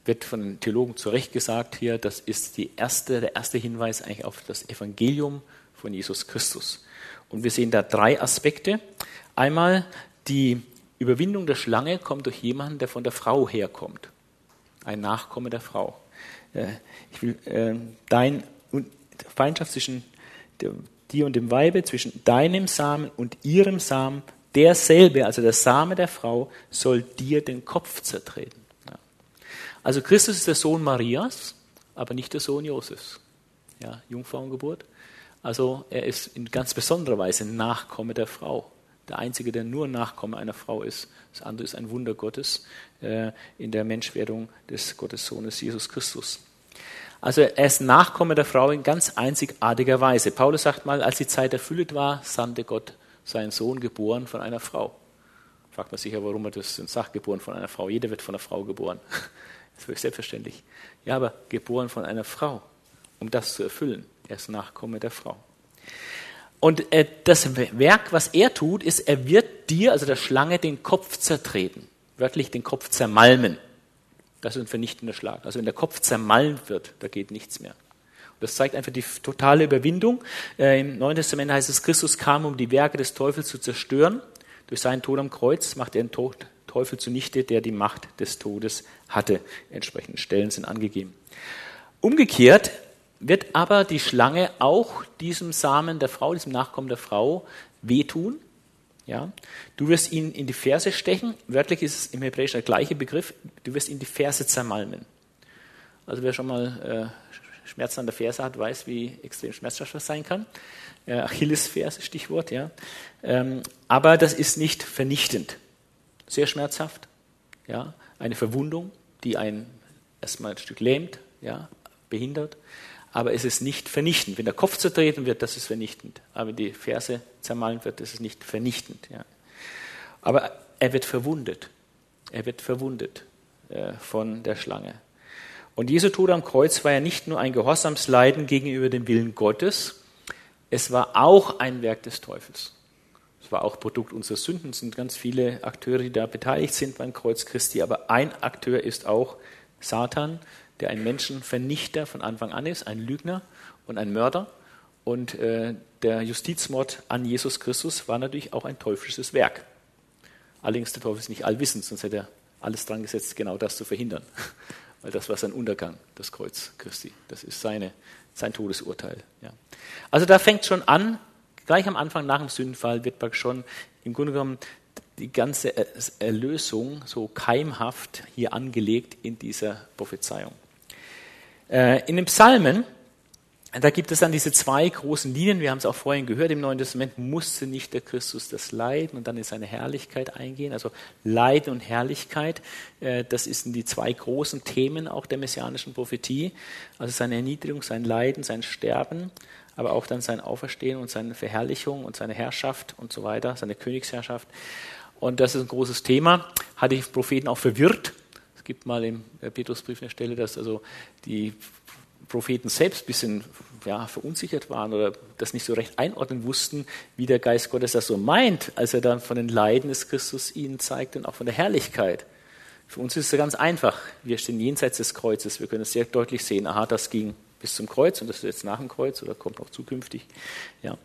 wird von den Theologen zu Recht gesagt hier, das ist die erste, der erste Hinweis eigentlich auf das Evangelium von Jesus Christus. Und wir sehen da drei Aspekte. Einmal die Überwindung der Schlange kommt durch jemanden, der von der Frau herkommt. Ein Nachkomme der Frau. Äh, ich will äh, dein Feindschaft zwischen dir und dem Weibe, zwischen deinem Samen und ihrem Samen, derselbe, also der Same der Frau, soll dir den Kopf zertreten. Also Christus ist der Sohn Marias, aber nicht der Sohn Josefs. Ja, Jungfrauengeburt. Also er ist in ganz besonderer Weise Nachkomme der Frau. Der Einzige, der nur Nachkomme einer Frau ist. Das andere ist ein Wunder Gottes äh, in der Menschwerdung des Gottessohnes Jesus Christus. Also er ist Nachkomme der Frau in ganz einzigartiger Weise. Paulus sagt mal, als die Zeit erfüllt war, sandte Gott seinen Sohn geboren von einer Frau. Fragt man sich ja, warum er das sagt, geboren von einer Frau. Jeder wird von einer Frau geboren. Das ist selbstverständlich. Ja, aber geboren von einer Frau, um das zu erfüllen. Er ist Nachkomme der Frau. Und äh, das Werk, was er tut, ist, er wird dir, also der Schlange, den Kopf zertreten. Wörtlich den Kopf zermalmen. Das ist ein vernichtender Schlag. Also wenn der Kopf zermalmt wird, da geht nichts mehr. Das zeigt einfach die totale Überwindung. Äh, Im Neuen Testament heißt es, Christus kam, um die Werke des Teufels zu zerstören. Durch seinen Tod am Kreuz macht er den Teufel zunichte, der die Macht des Todes hatte. Entsprechende Stellen sind angegeben. Umgekehrt wird aber die Schlange auch diesem Samen der Frau, diesem Nachkommen der Frau wehtun. Ja? Du wirst ihn in die Ferse stechen. Wörtlich ist es im Hebräischen der gleiche Begriff. Du wirst ihn die Ferse zermalmen. Also wer schon mal äh, Schmerzen an der Ferse hat, weiß, wie extrem schmerzhaft das sein kann. Äh, Achillesferse, Stichwort. Ja? Ähm, aber das ist nicht vernichtend sehr schmerzhaft. Ja, eine Verwundung, die einen erstmal ein Stück lähmt, ja, behindert. Aber es ist nicht vernichtend. Wenn der Kopf zertreten wird, das ist vernichtend. Aber wenn die Ferse zermahlen wird, das ist nicht vernichtend. Ja. Aber er wird verwundet. Er wird verwundet äh, von der Schlange. Und Jesu Tod am Kreuz war ja nicht nur ein Gehorsamsleiden gegenüber dem Willen Gottes, es war auch ein Werk des Teufels war auch Produkt unserer Sünden, es sind ganz viele Akteure, die da beteiligt sind beim Kreuz Christi, aber ein Akteur ist auch Satan, der ein Menschenvernichter von Anfang an ist, ein Lügner und ein Mörder. Und äh, der Justizmord an Jesus Christus war natürlich auch ein teuflisches Werk. Allerdings der Teufel ist nicht allwissend, sonst hätte er alles dran gesetzt, genau das zu verhindern. Weil das war sein Untergang, das Kreuz Christi. Das ist seine, sein Todesurteil. Ja. Also da fängt schon an, Gleich am Anfang nach dem Sündenfall wird schon im Grunde genommen die ganze Erlösung so keimhaft hier angelegt in dieser Prophezeiung. Äh, in den Psalmen, da gibt es dann diese zwei großen Linien, wir haben es auch vorhin gehört, im Neuen Testament musste nicht der Christus das Leiden und dann in seine Herrlichkeit eingehen. Also Leiden und Herrlichkeit, äh, das sind die zwei großen Themen auch der messianischen Prophetie. Also seine Erniedrigung, sein Leiden, sein Sterben aber auch dann sein Auferstehen und seine Verherrlichung und seine Herrschaft und so weiter, seine Königsherrschaft. Und das ist ein großes Thema, hat die Propheten auch verwirrt. Es gibt mal im Petrusbrief eine Stelle, dass also die Propheten selbst ein bisschen ja, verunsichert waren oder das nicht so recht einordnen wussten, wie der Geist Gottes das so meint, als er dann von den Leiden des Christus ihnen zeigt und auch von der Herrlichkeit. Für uns ist es ganz einfach. Wir stehen jenseits des Kreuzes. Wir können es sehr deutlich sehen. Aha, das ging bis zum Kreuz und das ist jetzt nach dem Kreuz oder kommt noch zukünftig. Ja.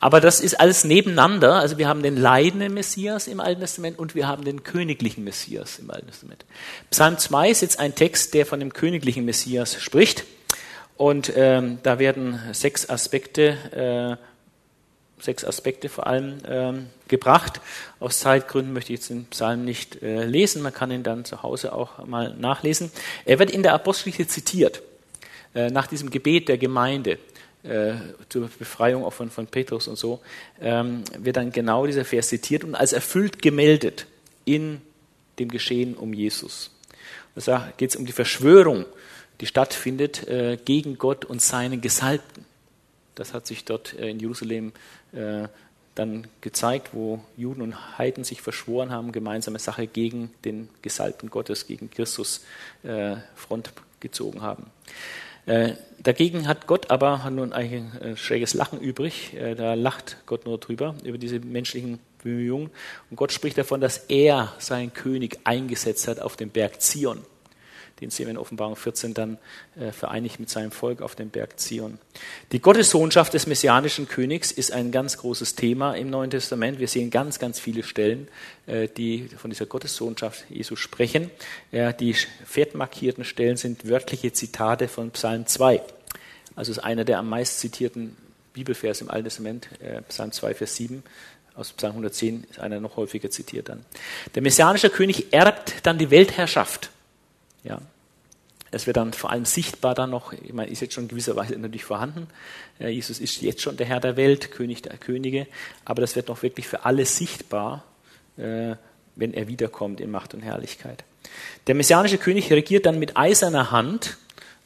Aber das ist alles nebeneinander. Also wir haben den leidenden Messias im Alten Testament und wir haben den königlichen Messias im Alten Testament. Psalm 2 ist jetzt ein Text, der von dem königlichen Messias spricht. Und ähm, da werden sechs Aspekte, äh, sechs Aspekte vor allem ähm, gebracht. Aus Zeitgründen möchte ich jetzt den Psalm nicht äh, lesen. Man kann ihn dann zu Hause auch mal nachlesen. Er wird in der Apostelgeschichte zitiert. Äh, nach diesem Gebet der Gemeinde äh, zur Befreiung auch von, von Petrus und so, ähm, wird dann genau dieser Vers zitiert und als erfüllt gemeldet in dem Geschehen um Jesus. Da geht es um die Verschwörung, die stattfindet äh, gegen Gott und seinen Gesalbten. Das hat sich dort äh, in Jerusalem äh, dann gezeigt, wo Juden und Heiden sich verschworen haben, gemeinsame Sache gegen den Gesalbten Gottes, gegen Christus äh, Front gezogen haben. Dagegen hat Gott aber nun ein äh, schräges Lachen übrig. Äh, da lacht Gott nur drüber, über diese menschlichen Bemühungen. Und Gott spricht davon, dass er seinen König eingesetzt hat auf dem Berg Zion den sehen wir in Offenbarung 14 dann äh, vereinigt mit seinem Volk auf dem Berg Zion. Die Gottessohnschaft des messianischen Königs ist ein ganz großes Thema im Neuen Testament. Wir sehen ganz, ganz viele Stellen, die von dieser Gottessohnschaft Jesu sprechen. Die fettmarkierten Stellen sind wörtliche Zitate von Psalm 2. Also ist einer der am meisten zitierten Bibelvers im Alten Testament, äh, Psalm 2, Vers 7 aus Psalm 110 ist einer noch häufiger zitiert dann. Der messianische König erbt dann die Weltherrschaft. Ja. Es wird dann vor allem sichtbar dann noch, ich meine, ist jetzt schon in gewisser Weise natürlich vorhanden. Jesus ist jetzt schon der Herr der Welt, König der Könige, aber das wird noch wirklich für alle sichtbar, äh, wenn er wiederkommt in Macht und Herrlichkeit. Der messianische König regiert dann mit eiserner Hand,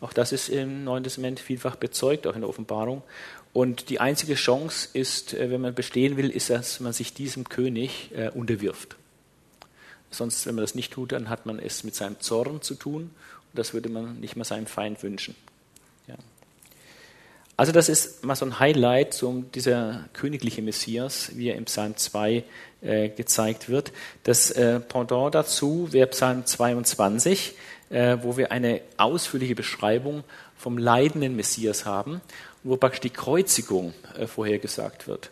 auch das ist im Neuen Testament vielfach bezeugt, auch in der Offenbarung. Und die einzige Chance ist, äh, wenn man bestehen will, ist, dass man sich diesem König äh, unterwirft. Sonst, wenn man das nicht tut, dann hat man es mit seinem Zorn zu tun und das würde man nicht mal seinem Feind wünschen. Ja. Also das ist mal so ein Highlight, so dieser königliche Messias, wie er im Psalm 2 äh, gezeigt wird. Das äh, Pendant dazu wäre Psalm 22, äh, wo wir eine ausführliche Beschreibung vom leidenden Messias haben, wo praktisch die Kreuzigung äh, vorhergesagt wird,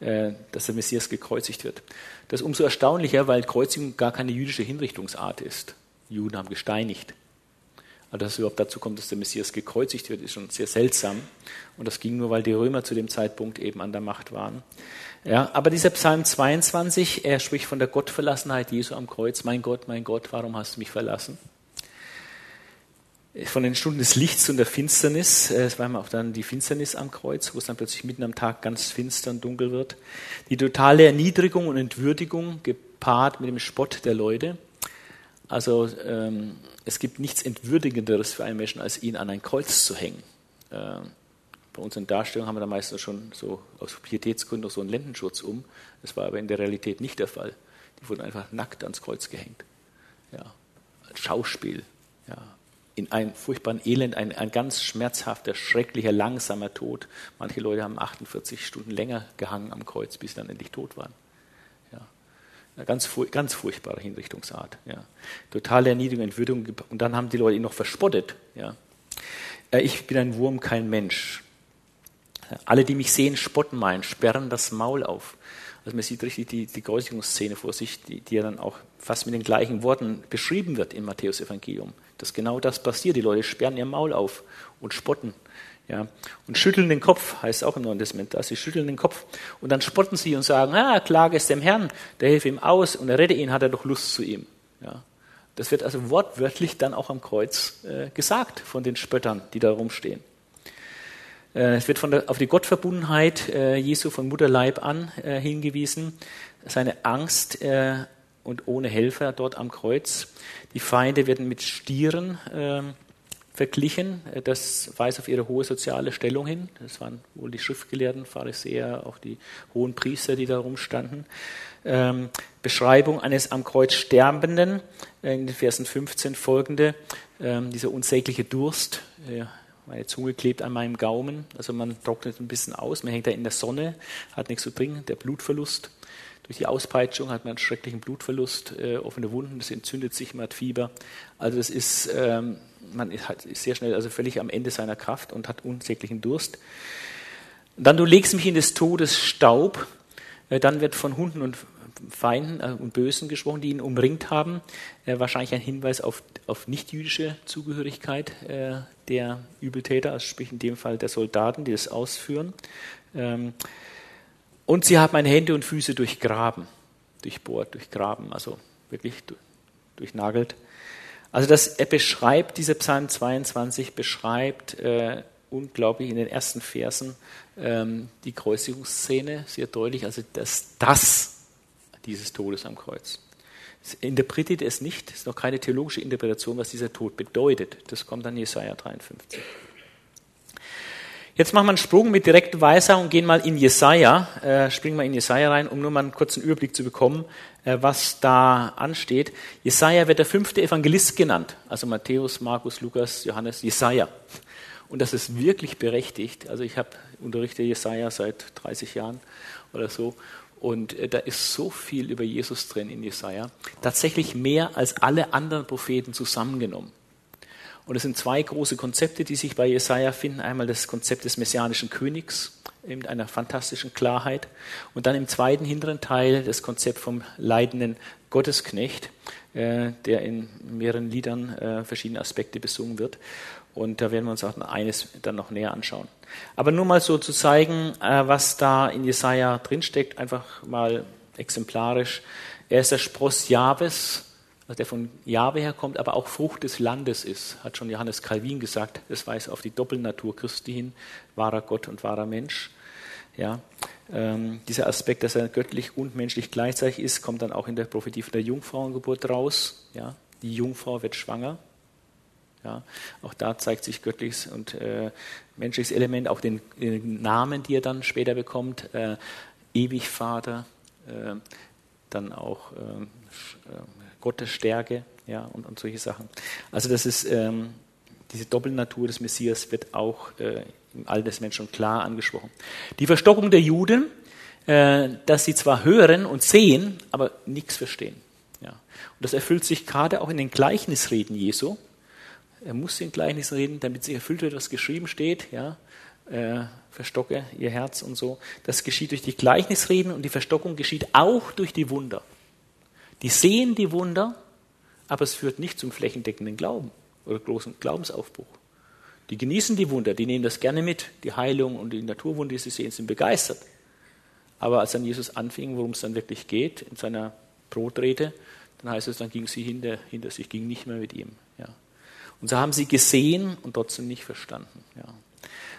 äh, dass der Messias gekreuzigt wird. Das ist umso erstaunlicher, weil Kreuzigung gar keine jüdische Hinrichtungsart ist. Die Juden haben gesteinigt. Aber dass es überhaupt dazu kommt, dass der Messias gekreuzigt wird, ist schon sehr seltsam. Und das ging nur, weil die Römer zu dem Zeitpunkt eben an der Macht waren. Ja, aber dieser Psalm 22, er spricht von der Gottverlassenheit Jesu am Kreuz. Mein Gott, mein Gott, warum hast du mich verlassen? Von den Stunden des Lichts und der Finsternis, äh, es war auch dann die Finsternis am Kreuz, wo es dann plötzlich mitten am Tag ganz finster und dunkel wird. Die totale Erniedrigung und Entwürdigung gepaart mit dem Spott der Leute. Also ähm, es gibt nichts Entwürdigenderes für einen Menschen, als ihn an ein Kreuz zu hängen. Äh, bei unseren Darstellungen haben wir da meistens schon so aus Pietätsgründen noch so einen Lendenschutz um. Das war aber in der Realität nicht der Fall. Die wurden einfach nackt ans Kreuz gehängt. Ja, als Schauspiel. Ja, in einem furchtbaren Elend, ein, ein ganz schmerzhafter, schrecklicher, langsamer Tod. Manche Leute haben 48 Stunden länger gehangen am Kreuz, bis sie dann endlich tot waren. Ja. Eine ganz, ganz furchtbare Hinrichtungsart. Ja. Totale Erniedrigung, Entwürdigung. Und dann haben die Leute ihn noch verspottet. Ja. Äh, ich bin ein Wurm, kein Mensch. Alle, die mich sehen, spotten meinen, sperren das Maul auf. Also man sieht richtig die, die Kreuzigung vor sich, die, die ja dann auch fast mit den gleichen Worten beschrieben wird im Matthäus-Evangelium. Dass genau das passiert. Die Leute sperren ihr Maul auf und spotten. Ja, und schütteln den Kopf, heißt auch im Neuen Testament, dass sie schütteln den Kopf und dann spotten sie und sagen, ah, klage es dem Herrn, der hilft ihm aus und er rette ihn, hat er doch Lust zu ihm. Ja, das wird also wortwörtlich dann auch am Kreuz äh, gesagt von den Spöttern, die da rumstehen. Äh, es wird von der, auf die Gottverbundenheit äh, Jesu von Mutterleib an äh, hingewiesen, seine Angst äh, und ohne Helfer dort am Kreuz. Die Feinde werden mit Stieren äh, verglichen. Das weist auf ihre hohe soziale Stellung hin. Das waren wohl die Schriftgelehrten, Pharisäer, auch die hohen Priester, die da rumstanden. Ähm, Beschreibung eines am Kreuz Sterbenden, äh, in den Versen 15 folgende, ähm, dieser unsägliche Durst. Äh, meine Zunge klebt an meinem Gaumen, also man trocknet ein bisschen aus, man hängt da in der Sonne, hat nichts zu trinken, der Blutverlust, durch die Auspeitschung hat man einen schrecklichen Blutverlust, äh, offene Wunden, das entzündet sich, man hat Fieber. Also das ist, ähm, man ist, halt, ist sehr schnell, also völlig am Ende seiner Kraft und hat unsäglichen Durst. Dann du legst mich in des Todes Staub, äh, dann wird von Hunden und Feinden äh, und Bösen gesprochen, die ihn umringt haben. Äh, wahrscheinlich ein Hinweis auf, auf nicht-jüdische Zugehörigkeit der Übeltäter, also sprich in dem Fall der Soldaten, die das ausführen. Und sie haben meine Hände und Füße durchgraben, durchbohrt, durchgraben, also wirklich durchnagelt. Also das, er beschreibt, dieser Psalm 22 beschreibt äh, unglaublich in den ersten Versen ähm, die Kreuzigungsszene sehr deutlich, also das, das dieses Todes am Kreuz. Es interpretiert es nicht, es ist noch keine theologische Interpretation, was dieser Tod bedeutet. Das kommt dann Jesaja 53. Jetzt machen wir einen Sprung mit direkter Weisung und gehen mal in Jesaja, äh, springen mal in Jesaja rein, um nur mal einen kurzen Überblick zu bekommen, äh, was da ansteht. Jesaja wird der fünfte Evangelist genannt, also Matthäus, Markus, Lukas, Johannes, Jesaja. und das ist wirklich berechtigt. Also ich habe unterrichte Jesaja seit 30 Jahren oder so und äh, da ist so viel über Jesus drin in Jesaja. Tatsächlich mehr als alle anderen Propheten zusammengenommen. Und es sind zwei große Konzepte, die sich bei Jesaja finden. Einmal das Konzept des messianischen Königs mit einer fantastischen Klarheit. Und dann im zweiten hinteren Teil das Konzept vom leidenden Gottesknecht, äh, der in mehreren Liedern äh, verschiedene Aspekte besungen wird. Und da werden wir uns auch eines dann noch näher anschauen. Aber nur mal so zu zeigen, äh, was da in Jesaja drinsteckt, einfach mal exemplarisch. Er ist der Spross also der von Jahwe herkommt, aber auch Frucht des Landes ist, hat schon Johannes Calvin gesagt. Das weist auf die Doppelnatur Christi hin, wahrer Gott und wahrer Mensch. Ja, ähm, dieser Aspekt, dass er göttlich und menschlich gleichzeitig ist, kommt dann auch in der Prophetie von der Jungfrauengeburt raus. Ja, die Jungfrau wird schwanger. Ja, auch da zeigt sich göttliches und äh, menschliches Element, auch den, den, Namen, die er dann später bekommt, äh, ewig Vater, äh, dann auch Gottes Stärke ja, und, und, solche Sachen. Also das ist ähm, diese Doppelnatur des Messias wird auch äh, im Alten Testament schon klar angesprochen. Die Verstockung der Juden, äh, dass sie zwar hören und sehen, aber nichts verstehen. Ja. Und das erfüllt sich gerade auch in den Gleichnisreden Jesu er muss in Gleichnissen reden, damit sich erfüllt wird, was geschrieben steht. Ja, äh, verstocke ihr Herz und so. Das geschieht durch die Gleichnisreden und die Verstockung geschieht auch durch die Wunder. Die sehen die Wunder, aber es führt nicht zum flächendeckenden Glauben oder großen Glaubensaufbruch. Die genießen die Wunder, die nehmen das gerne mit. Die Heilung und die Naturwunder, die sie sehen, sind begeistert. Aber als dann Jesus anfing, worum es dann wirklich geht, in seiner Brotrede, dann heißt es, dann ging sie hinter, hinter sich, ging nicht mehr mit ihm. Ja. Und so haben sie gesehen und trotzdem nicht verstanden. Ja.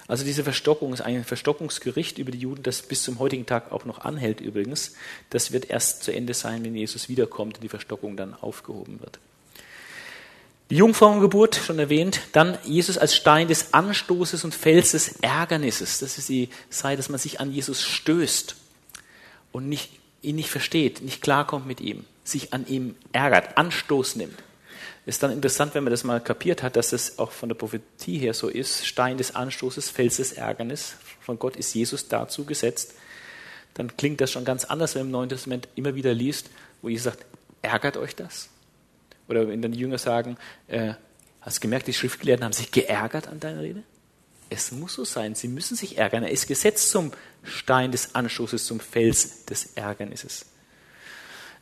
Also diese Verstockung ist ein Verstockungsgericht über die Juden, das bis zum heutigen Tag auch noch anhält übrigens. Das wird erst zu Ende sein, wenn Jesus wiederkommt und die Verstockung dann aufgehoben wird. Die Jungfrauengeburt, schon erwähnt, dann Jesus als Stein des Anstoßes und Fels des Ärgernisses. Das ist die Zeit, dass man sich an Jesus stößt und nicht, ihn nicht versteht, nicht klarkommt mit ihm, sich an ihm ärgert, Anstoß nimmt. Ist dann interessant, wenn man das mal kapiert hat, dass es auch von der Prophetie her so ist, Stein des Anstoßes, Fels des Ärgernis, von Gott ist Jesus dazu gesetzt, dann klingt das schon ganz anders, wenn man im Neuen Testament immer wieder liest, wo Jesus sagt, ärgert euch das? Oder wenn dann die Jünger sagen, äh, hast du gemerkt, die Schriftgelehrten haben sich geärgert an deiner Rede? Es muss so sein, sie müssen sich ärgern. Er ist gesetzt zum Stein des Anstoßes, zum Fels des Ärgernisses.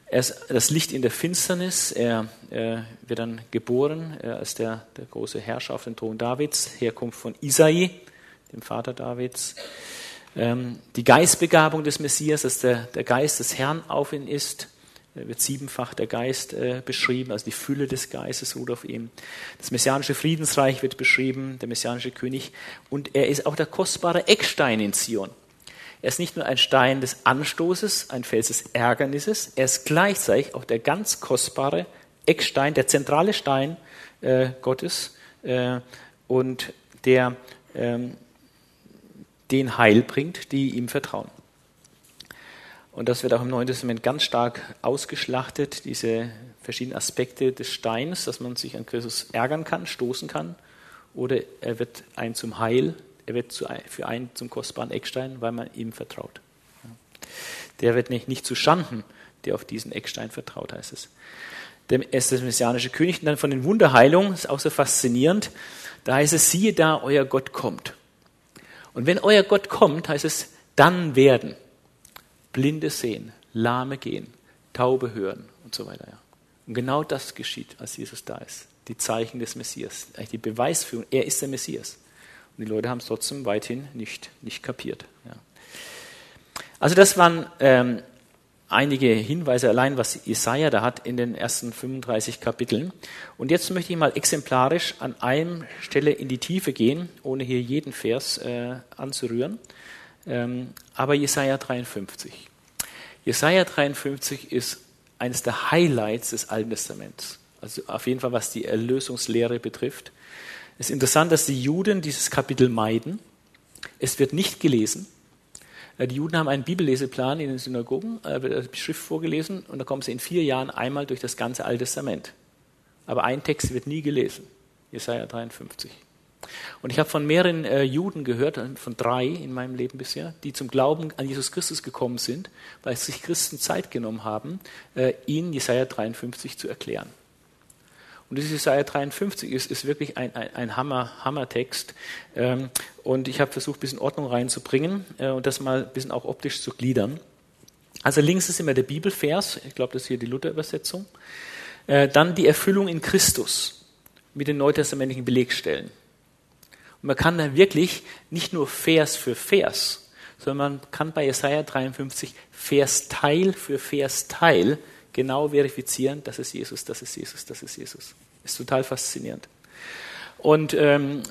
Er ist das Licht in der Finsternis. Er, er wird dann geboren. Er ist der, der große Herrscher auf dem Thron Davids. Herkunft von Isai, dem Vater Davids. Ähm, die Geistbegabung des Messias, dass der, der Geist des Herrn auf ihn ist. Er wird siebenfach der Geist äh, beschrieben, also die Fülle des Geistes ruht auf ihm. Das messianische Friedensreich wird beschrieben, der messianische König. Und er ist auch der kostbare Eckstein in Zion. Er ist nicht nur ein Stein des Anstoßes, ein Fels des Ärgernisses, er ist gleichzeitig auch der ganz kostbare Eckstein, der zentrale Stein äh, Gottes äh, und der ähm, den Heil bringt, die ihm vertrauen. Und das wird auch im Neuen Testament ganz stark ausgeschlachtet, diese verschiedenen Aspekte des Steins, dass man sich an Christus ärgern kann, stoßen kann, oder er wird ein zum Heil er wird für einen zum kostbaren Eckstein, weil man ihm vertraut. Der wird nicht, nicht zu Schanden, der auf diesen Eckstein vertraut, heißt es. Er ist das messianische König. Und dann von den Wunderheilungen, ist auch so faszinierend, da heißt es, siehe da, euer Gott kommt. Und wenn euer Gott kommt, heißt es, dann werden Blinde sehen, Lahme gehen, Taube hören und so weiter. Und genau das geschieht, als Jesus da ist. Die Zeichen des Messias, die Beweisführung, er ist der Messias. Die Leute haben es trotzdem weithin nicht, nicht kapiert. Ja. Also das waren ähm, einige Hinweise allein, was Jesaja da hat in den ersten 35 Kapiteln. Und jetzt möchte ich mal exemplarisch an einer Stelle in die Tiefe gehen, ohne hier jeden Vers äh, anzurühren. Ähm, aber Jesaja 53. Jesaja 53 ist eines der Highlights des Alten Testaments. Also auf jeden Fall, was die Erlösungslehre betrifft. Es ist interessant, dass die Juden dieses Kapitel meiden. Es wird nicht gelesen. Äh, die Juden haben einen Bibelleseplan in den Synagogen, da wird die Schrift vorgelesen und da kommen sie in vier Jahren einmal durch das ganze Alte Testament. Aber ein Text wird nie gelesen. Jesaja 53. Und ich habe von mehreren äh, Juden gehört, äh, von drei in meinem Leben bisher, die zum Glauben an Jesus Christus gekommen sind, weil sich Christen Zeit genommen haben, äh, ihnen Jesaja 53 zu erklären. Und dieses Jesaja 53 ist, ist wirklich ein, ein, ein Hammer, Hammertext. Ähm, und ich habe versucht, ein bisschen Ordnung reinzubringen äh, und das mal ein bisschen auch optisch zu gliedern. Also links ist immer der Bibelvers, ich glaube, das ist hier die Luther-Übersetzung. Äh, dann die Erfüllung in Christus mit den neutestamentlichen Belegstellen. Und man kann da wirklich nicht nur Vers für Vers, sondern man kann bei Jesaja 53 Versteil für Versteil genau verifizieren, das ist Jesus, das ist Jesus, das ist Jesus. Ist total faszinierend. Und ähm,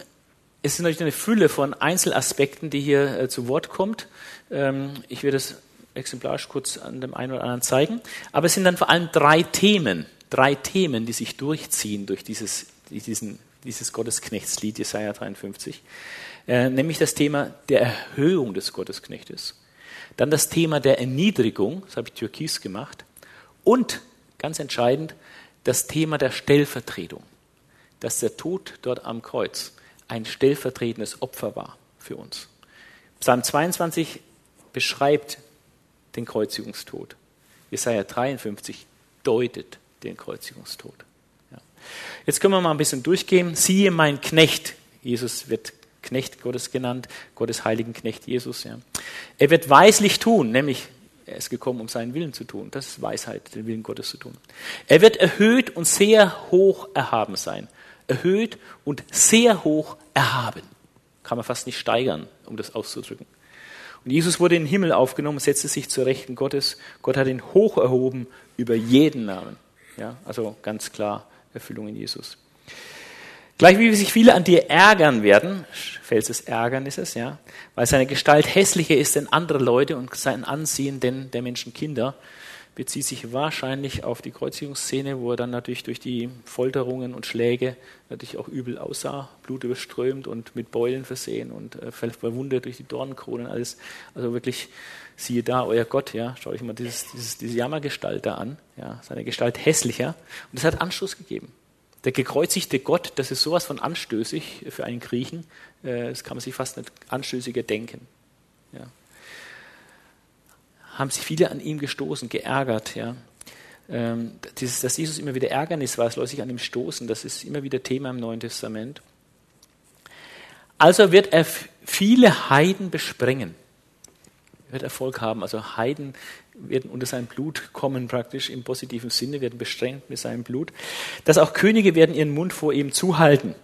es ist natürlich eine Fülle von Einzelaspekten, die hier äh, zu Wort kommt. Ähm, ich werde es exemplarisch kurz an dem einen oder anderen zeigen. Aber es sind dann vor allem drei Themen, drei Themen, die sich durchziehen durch dieses, diesen, dieses Gottesknechtslied Jesaja 53. Äh, nämlich das Thema der Erhöhung des Gottesknechtes. Dann das Thema der Erniedrigung, das habe ich türkis gemacht. Und ganz entscheidend, das Thema der Stellvertretung. Dass der Tod dort am Kreuz ein stellvertretendes Opfer war für uns. Psalm 22 beschreibt den Kreuzigungstod. Jesaja 53 deutet den Kreuzigungstod. Ja. Jetzt können wir mal ein bisschen durchgehen. Siehe mein Knecht. Jesus wird Knecht Gottes genannt, Gottes heiligen Knecht Jesus. Ja. Er wird weislich tun, nämlich er ist gekommen, um seinen Willen zu tun. Das ist Weisheit, den Willen Gottes zu tun. Er wird erhöht und sehr hoch erhaben sein. Erhöht und sehr hoch erhaben. Kann man fast nicht steigern, um das auszudrücken. Und Jesus wurde in den Himmel aufgenommen, setzte sich zur Rechten Gottes. Gott hat ihn hoch erhoben über jeden Namen. Ja, also ganz klar Erfüllung in Jesus. Gleich wie sich viele an dir ärgern werden, Fels des Ärgern ist es, ja, weil seine Gestalt hässlicher ist denn andere Leute und sein Ansehen denn der Menschen Kinder, bezieht sich wahrscheinlich auf die Kreuzigungsszene, wo er dann natürlich durch die Folterungen und Schläge natürlich auch übel aussah, blutüberströmt und mit Beulen versehen und äh, verwundet durch die Dornenkronen, alles. Also wirklich, siehe da, euer Gott, ja, schaut euch mal dieses, dieses, diese Jammergestalt da an, ja, seine Gestalt hässlicher. Und das hat Anstoß gegeben. Der gekreuzigte Gott, das ist sowas von anstößig für einen Griechen, äh, das kann man sich fast nicht anstößiger denken. Ja haben sich viele an ihm gestoßen, geärgert. Ja. Ähm, dass Jesus immer wieder Ärgernis war, es lässt sich an ihm stoßen, das ist immer wieder Thema im Neuen Testament. Also wird er viele Heiden besprengen. Wird Erfolg haben. Also Heiden werden unter sein Blut kommen, praktisch im positiven Sinne, werden besprengt mit seinem Blut. Dass auch Könige werden ihren Mund vor ihm zuhalten.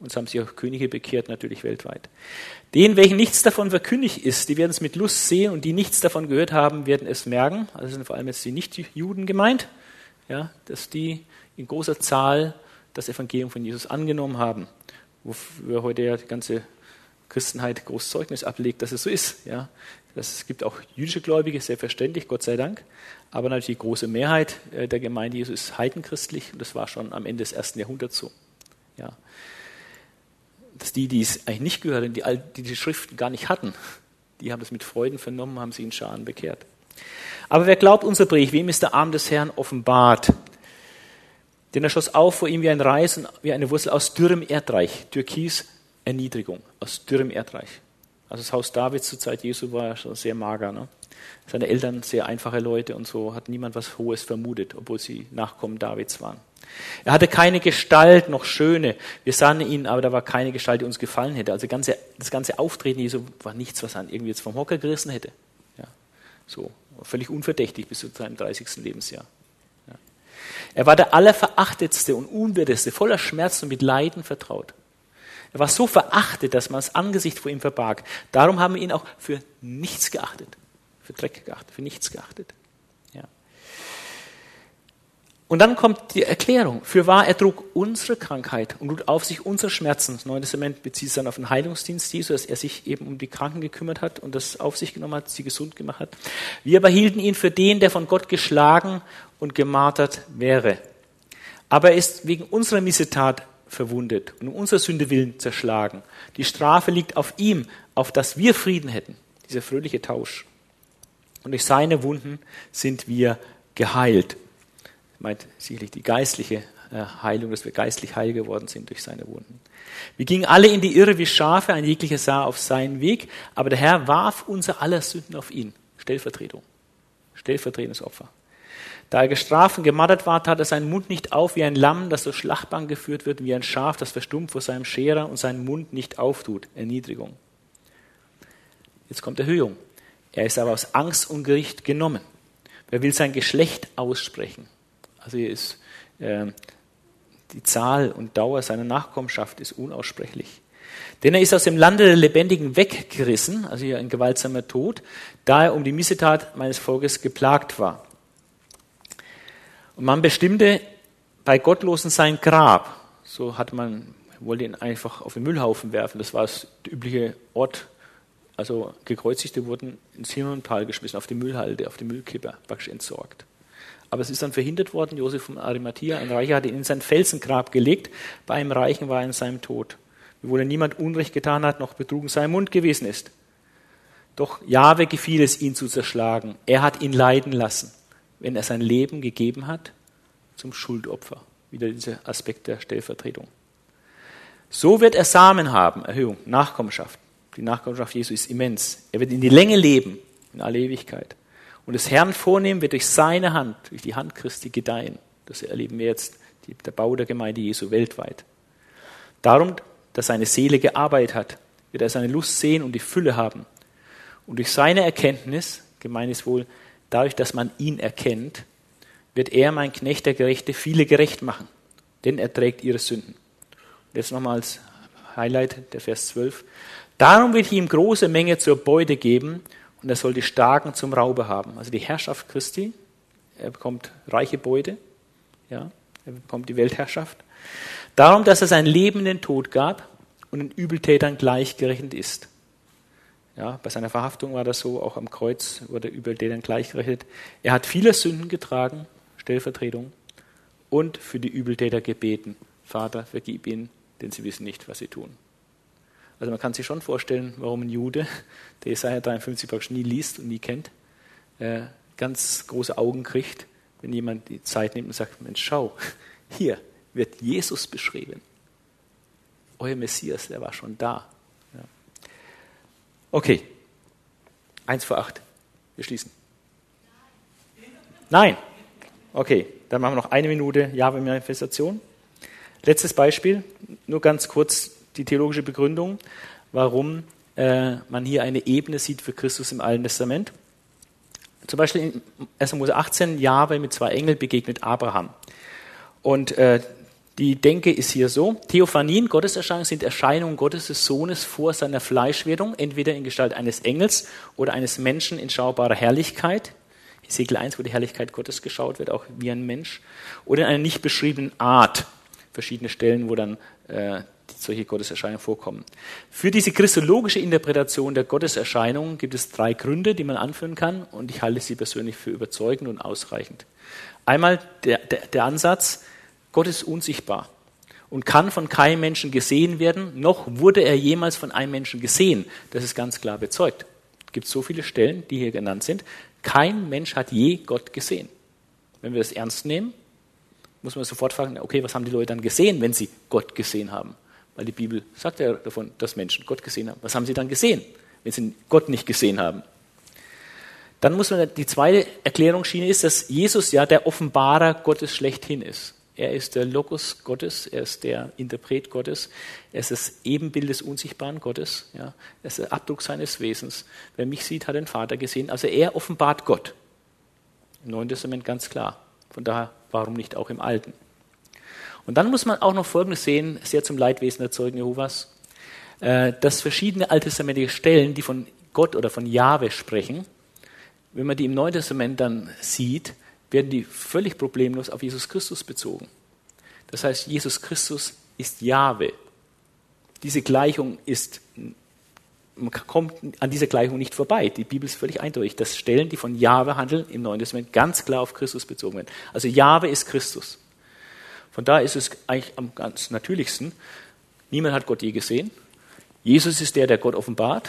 Und so haben sich auch Könige bekehrt, natürlich weltweit. Denen, welchen nichts davon verkündigt ist, die werden es mit Lust sehen und die nichts davon gehört haben, werden es merken. Also sind vor allem jetzt die Nicht-Juden gemeint, ja, dass die in großer Zahl das Evangelium von Jesus angenommen haben, wofür heute ja die ganze Christenheit großes Zeugnis ablegt, dass es so ist. Ja. Es gibt auch jüdische Gläubige, selbstverständlich, Gott sei Dank. Aber natürlich die große Mehrheit äh, der Gemeinde Jesus ist heidenchristlich und das war schon am Ende des ersten Jahrhunderts so. Ja dass die, die es eigentlich nicht gehört haben, die, die die Schriften gar nicht hatten, die haben das mit Freuden vernommen, haben sich in Scharen bekehrt. Aber wer glaubt unser Brief, wem ist der Arm des Herrn offenbart? Denn er schoss auf vor ihm wie ein Reis und wie eine Wurzel aus dürrem Erdreich. Türkis, Erniedrigung, aus dürrem Erdreich. Also das Haus Davids zur Zeit Jesu war schon sehr mager. Ne? Seine Eltern sehr einfache Leute und so hat niemand was Hohes vermutet, obwohl sie Nachkommen Davids waren. Er hatte keine Gestalt, noch schöne. Wir sahen ihn, aber da war keine Gestalt, die uns gefallen hätte. Also ganze, das ganze Auftreten Jesu war nichts, was er irgendwie jetzt vom Hocker gerissen hätte. Ja, so völlig unverdächtig bis zu seinem 30. Lebensjahr. Ja. Er war der allerverachtetste und unwerteste, voller Schmerz und mit Leiden vertraut. Er war so verachtet, dass man das Angesicht vor ihm verbarg. Darum haben wir ihn auch für nichts geachtet. Für Dreck geachtet, für nichts geachtet. Und dann kommt die Erklärung. Für wahr, er trug unsere Krankheit und lud auf sich unsere Schmerzen. Das Neue Testament bezieht sich dann auf den Heilungsdienst Jesu, dass er sich eben um die Kranken gekümmert hat und das auf sich genommen hat, sie gesund gemacht hat. Wir aber hielten ihn für den, der von Gott geschlagen und gemartert wäre. Aber er ist wegen unserer Missetat verwundet und um unserer Sünde willen zerschlagen. Die Strafe liegt auf ihm, auf dass wir Frieden hätten. Dieser fröhliche Tausch. Und durch seine Wunden sind wir geheilt meint sicherlich die geistliche äh, Heilung, dass wir geistlich heil geworden sind durch seine Wunden. Wir gingen alle in die Irre wie Schafe, ein jeglicher sah auf seinen Weg, aber der Herr warf unser aller Sünden auf ihn. Stellvertretung. Stellvertretendes Opfer. Da er gestraft und gemattert war, tat er seinen Mund nicht auf wie ein Lamm, das zur Schlachtbank geführt wird, wie ein Schaf, das verstummt vor seinem Scherer und seinen Mund nicht auftut. Erniedrigung. Jetzt kommt Erhöhung. Er ist aber aus Angst und Gericht genommen. Wer will sein Geschlecht aussprechen? Also hier ist äh, die Zahl und Dauer seiner Nachkommenschaft ist unaussprechlich. Denn er ist aus dem Lande der Lebendigen weggerissen, also hier ein gewaltsamer Tod, da er um die Missetat meines Volkes geplagt war. Und man bestimmte bei Gottlosen sein Grab. So hatte man, wollte ihn einfach auf den Müllhaufen werfen. Das war das übliche Ort. Also Gekreuzigte wurden ins Hirntal geschmissen, auf die Müllhalde, auf die Müllkipper, praktisch entsorgt. Aber es ist dann verhindert worden. Josef von Arimathea, ein Reicher, hat ihn in sein Felsengrab gelegt. Bei einem Reichen war er in seinem Tod. Obwohl er niemand Unrecht getan hat, noch Betrug in seinem Mund gewesen ist. Doch Jahwe gefiel es, ihn zu zerschlagen. Er hat ihn leiden lassen wenn er sein Leben gegeben hat zum Schuldopfer. Wieder dieser Aspekt der Stellvertretung. So wird er Samen haben, Erhöhung, Nachkommenschaft. Die Nachkommenschaft Jesu ist immens. Er wird in die Länge leben, in alle Ewigkeit. Und das Herrn vornehmen wird durch seine Hand, durch die Hand Christi gedeihen. Das erleben wir jetzt, der Bau der Gemeinde Jesu weltweit. Darum, dass seine Seele gearbeitet hat, wird er seine Lust sehen und die Fülle haben. Und durch seine Erkenntnis, gemein ist wohl, dadurch, dass man ihn erkennt, wird er, mein Knecht, der Gerechte, viele gerecht machen, denn er trägt ihre Sünden. Und jetzt nochmal als Highlight der Vers 12. Darum wird ich ihm große Menge zur Beute geben und er soll die Starken zum Raube haben. Also die Herrschaft Christi, er bekommt reiche Beute, ja, er bekommt die Weltherrschaft. Darum, dass er sein Leben in den Tod gab und den Übeltätern gleichgerechnet ist. Ja, bei seiner Verhaftung war das so, auch am Kreuz wurde über denen gleichgerechnet. Er hat viele Sünden getragen, Stellvertretung, und für die Übeltäter gebeten. Vater, vergib ihnen, denn sie wissen nicht, was sie tun. Also man kann sich schon vorstellen, warum ein Jude, der Jesaja 53 praktisch nie liest und nie kennt, äh, ganz große Augen kriegt, wenn jemand die Zeit nimmt und sagt, Mensch, schau, hier wird Jesus beschrieben. Euer Messias, der war schon da. Okay. Eins vor acht. Wir schließen. Nein. Okay, dann machen wir noch eine Minute Jahwe-Manifestation. Letztes Beispiel, nur ganz kurz die theologische Begründung, warum äh, man hier eine Ebene sieht für Christus im Alten Testament. Zum Beispiel in 1. Mose 18, Jahwe mit zwei Engeln begegnet Abraham. Und äh, die Denke ist hier so. Theophanien, Gotteserscheinungen, sind Erscheinungen Gottes des Sohnes vor seiner Fleischwerdung, entweder in Gestalt eines Engels oder eines Menschen in schaubarer Herrlichkeit. Ezekiel 1, wo die Herrlichkeit Gottes geschaut wird, auch wie ein Mensch. Oder in einer nicht beschriebenen Art. Verschiedene Stellen, wo dann äh, solche Gotteserscheinungen vorkommen. Für diese christologische Interpretation der Gotteserscheinungen gibt es drei Gründe, die man anführen kann, und ich halte sie persönlich für überzeugend und ausreichend. Einmal der, der, der Ansatz, Gott ist unsichtbar und kann von keinem Menschen gesehen werden, noch wurde er jemals von einem Menschen gesehen. Das ist ganz klar bezeugt. Es gibt so viele Stellen, die hier genannt sind. Kein Mensch hat je Gott gesehen. Wenn wir das ernst nehmen, muss man sofort fragen, okay, was haben die Leute dann gesehen, wenn sie Gott gesehen haben? Weil die Bibel sagt ja davon, dass Menschen Gott gesehen haben. Was haben sie dann gesehen, wenn sie Gott nicht gesehen haben? Dann muss man, die zweite Erklärungsschiene ist, dass Jesus ja der Offenbarer Gottes schlechthin ist. Er ist der Logos Gottes, er ist der Interpret Gottes, er ist das Ebenbild des unsichtbaren Gottes, ja, er ist der Abdruck seines Wesens. Wer mich sieht, hat den Vater gesehen. Also er offenbart Gott. Im Neuen Testament ganz klar. Von daher, warum nicht auch im Alten? Und dann muss man auch noch Folgendes sehen, sehr zum Leidwesen der Zeugen Jehovas, äh, dass verschiedene alttestamentliche Stellen, die von Gott oder von Jahwe sprechen, wenn man die im Neuen Testament dann sieht, werden die völlig problemlos auf Jesus Christus bezogen. Das heißt, Jesus Christus ist Jahwe. Diese Gleichung ist, man kommt an dieser Gleichung nicht vorbei. Die Bibel ist völlig eindeutig, dass Stellen, die von Jahwe handeln, im Neuen Testament ganz klar auf Christus bezogen werden. Also Jahwe ist Christus. Von daher ist es eigentlich am ganz natürlichsten. Niemand hat Gott je gesehen. Jesus ist der, der Gott offenbart.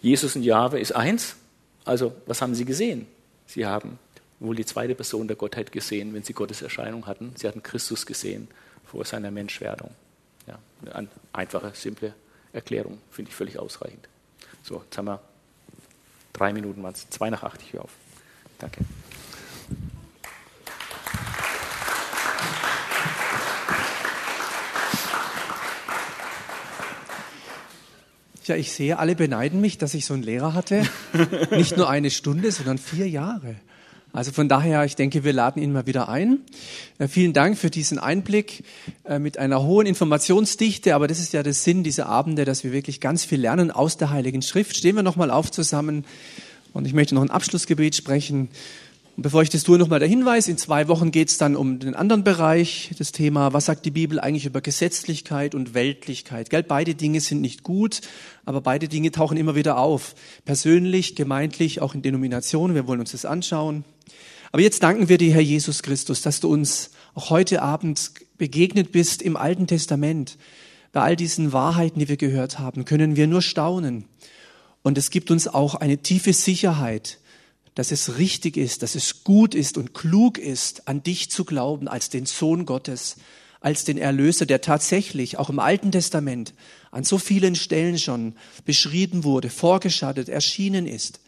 Jesus und Jahwe ist eins. Also, was haben sie gesehen? Sie haben wohl die zweite Person der Gottheit gesehen, wenn sie Gottes Erscheinung hatten. Sie hatten Christus gesehen vor seiner Menschwerdung. Ja, eine einfache, simple Erklärung, finde ich völlig ausreichend. So, jetzt haben wir drei Minuten, waren es zwei nach acht, ich höre auf. Danke. Ja, ich sehe, alle beneiden mich, dass ich so einen Lehrer hatte. Nicht nur eine Stunde, sondern vier Jahre. Also von daher, ich denke, wir laden ihn mal wieder ein. Äh, vielen Dank für diesen Einblick äh, mit einer hohen Informationsdichte, aber das ist ja der Sinn dieser Abende, dass wir wirklich ganz viel lernen aus der Heiligen Schrift. Stehen wir nochmal auf zusammen und ich möchte noch ein Abschlussgebet sprechen. Und bevor ich das tue, nochmal der Hinweis. In zwei Wochen geht es dann um den anderen Bereich, das Thema, was sagt die Bibel eigentlich über Gesetzlichkeit und Weltlichkeit? Gell? Beide Dinge sind nicht gut, aber beide Dinge tauchen immer wieder auf. Persönlich, gemeintlich, auch in Denominationen. Wir wollen uns das anschauen. Aber jetzt danken wir dir, Herr Jesus Christus, dass du uns auch heute Abend begegnet bist im Alten Testament. Bei all diesen Wahrheiten, die wir gehört haben, können wir nur staunen. Und es gibt uns auch eine tiefe Sicherheit, dass es richtig ist, dass es gut ist und klug ist, an dich zu glauben als den Sohn Gottes, als den Erlöser, der tatsächlich auch im Alten Testament an so vielen Stellen schon beschrieben wurde, vorgeschattet, erschienen ist.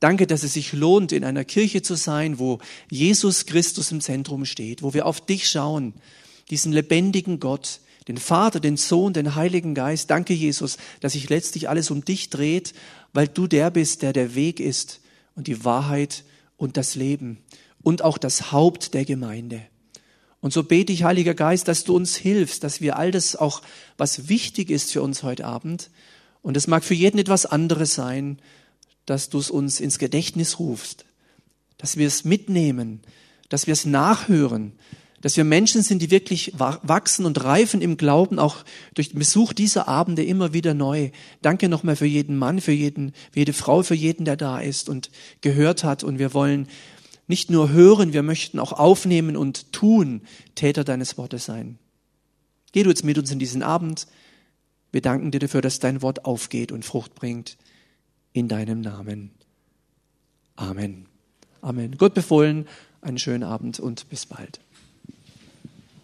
Danke, dass es sich lohnt, in einer Kirche zu sein, wo Jesus Christus im Zentrum steht, wo wir auf dich schauen, diesen lebendigen Gott, den Vater, den Sohn, den Heiligen Geist. Danke, Jesus, dass sich letztlich alles um dich dreht, weil du der bist, der der Weg ist und die Wahrheit und das Leben und auch das Haupt der Gemeinde. Und so bete ich, Heiliger Geist, dass du uns hilfst, dass wir all das auch, was wichtig ist für uns heute Abend, und es mag für jeden etwas anderes sein, dass du es uns ins Gedächtnis rufst, dass wir es mitnehmen, dass wir es nachhören, dass wir Menschen sind, die wirklich wachsen und reifen im Glauben, auch durch den Besuch dieser Abende immer wieder neu. Danke nochmal für jeden Mann, für jeden, für jede Frau, für jeden, der da ist und gehört hat. Und wir wollen nicht nur hören, wir möchten auch aufnehmen und tun, Täter deines Wortes sein. Geh du jetzt mit uns in diesen Abend. Wir danken dir dafür, dass dein Wort aufgeht und Frucht bringt. In deinem Namen. Amen. Amen. Gott befohlen, einen schönen Abend und bis bald.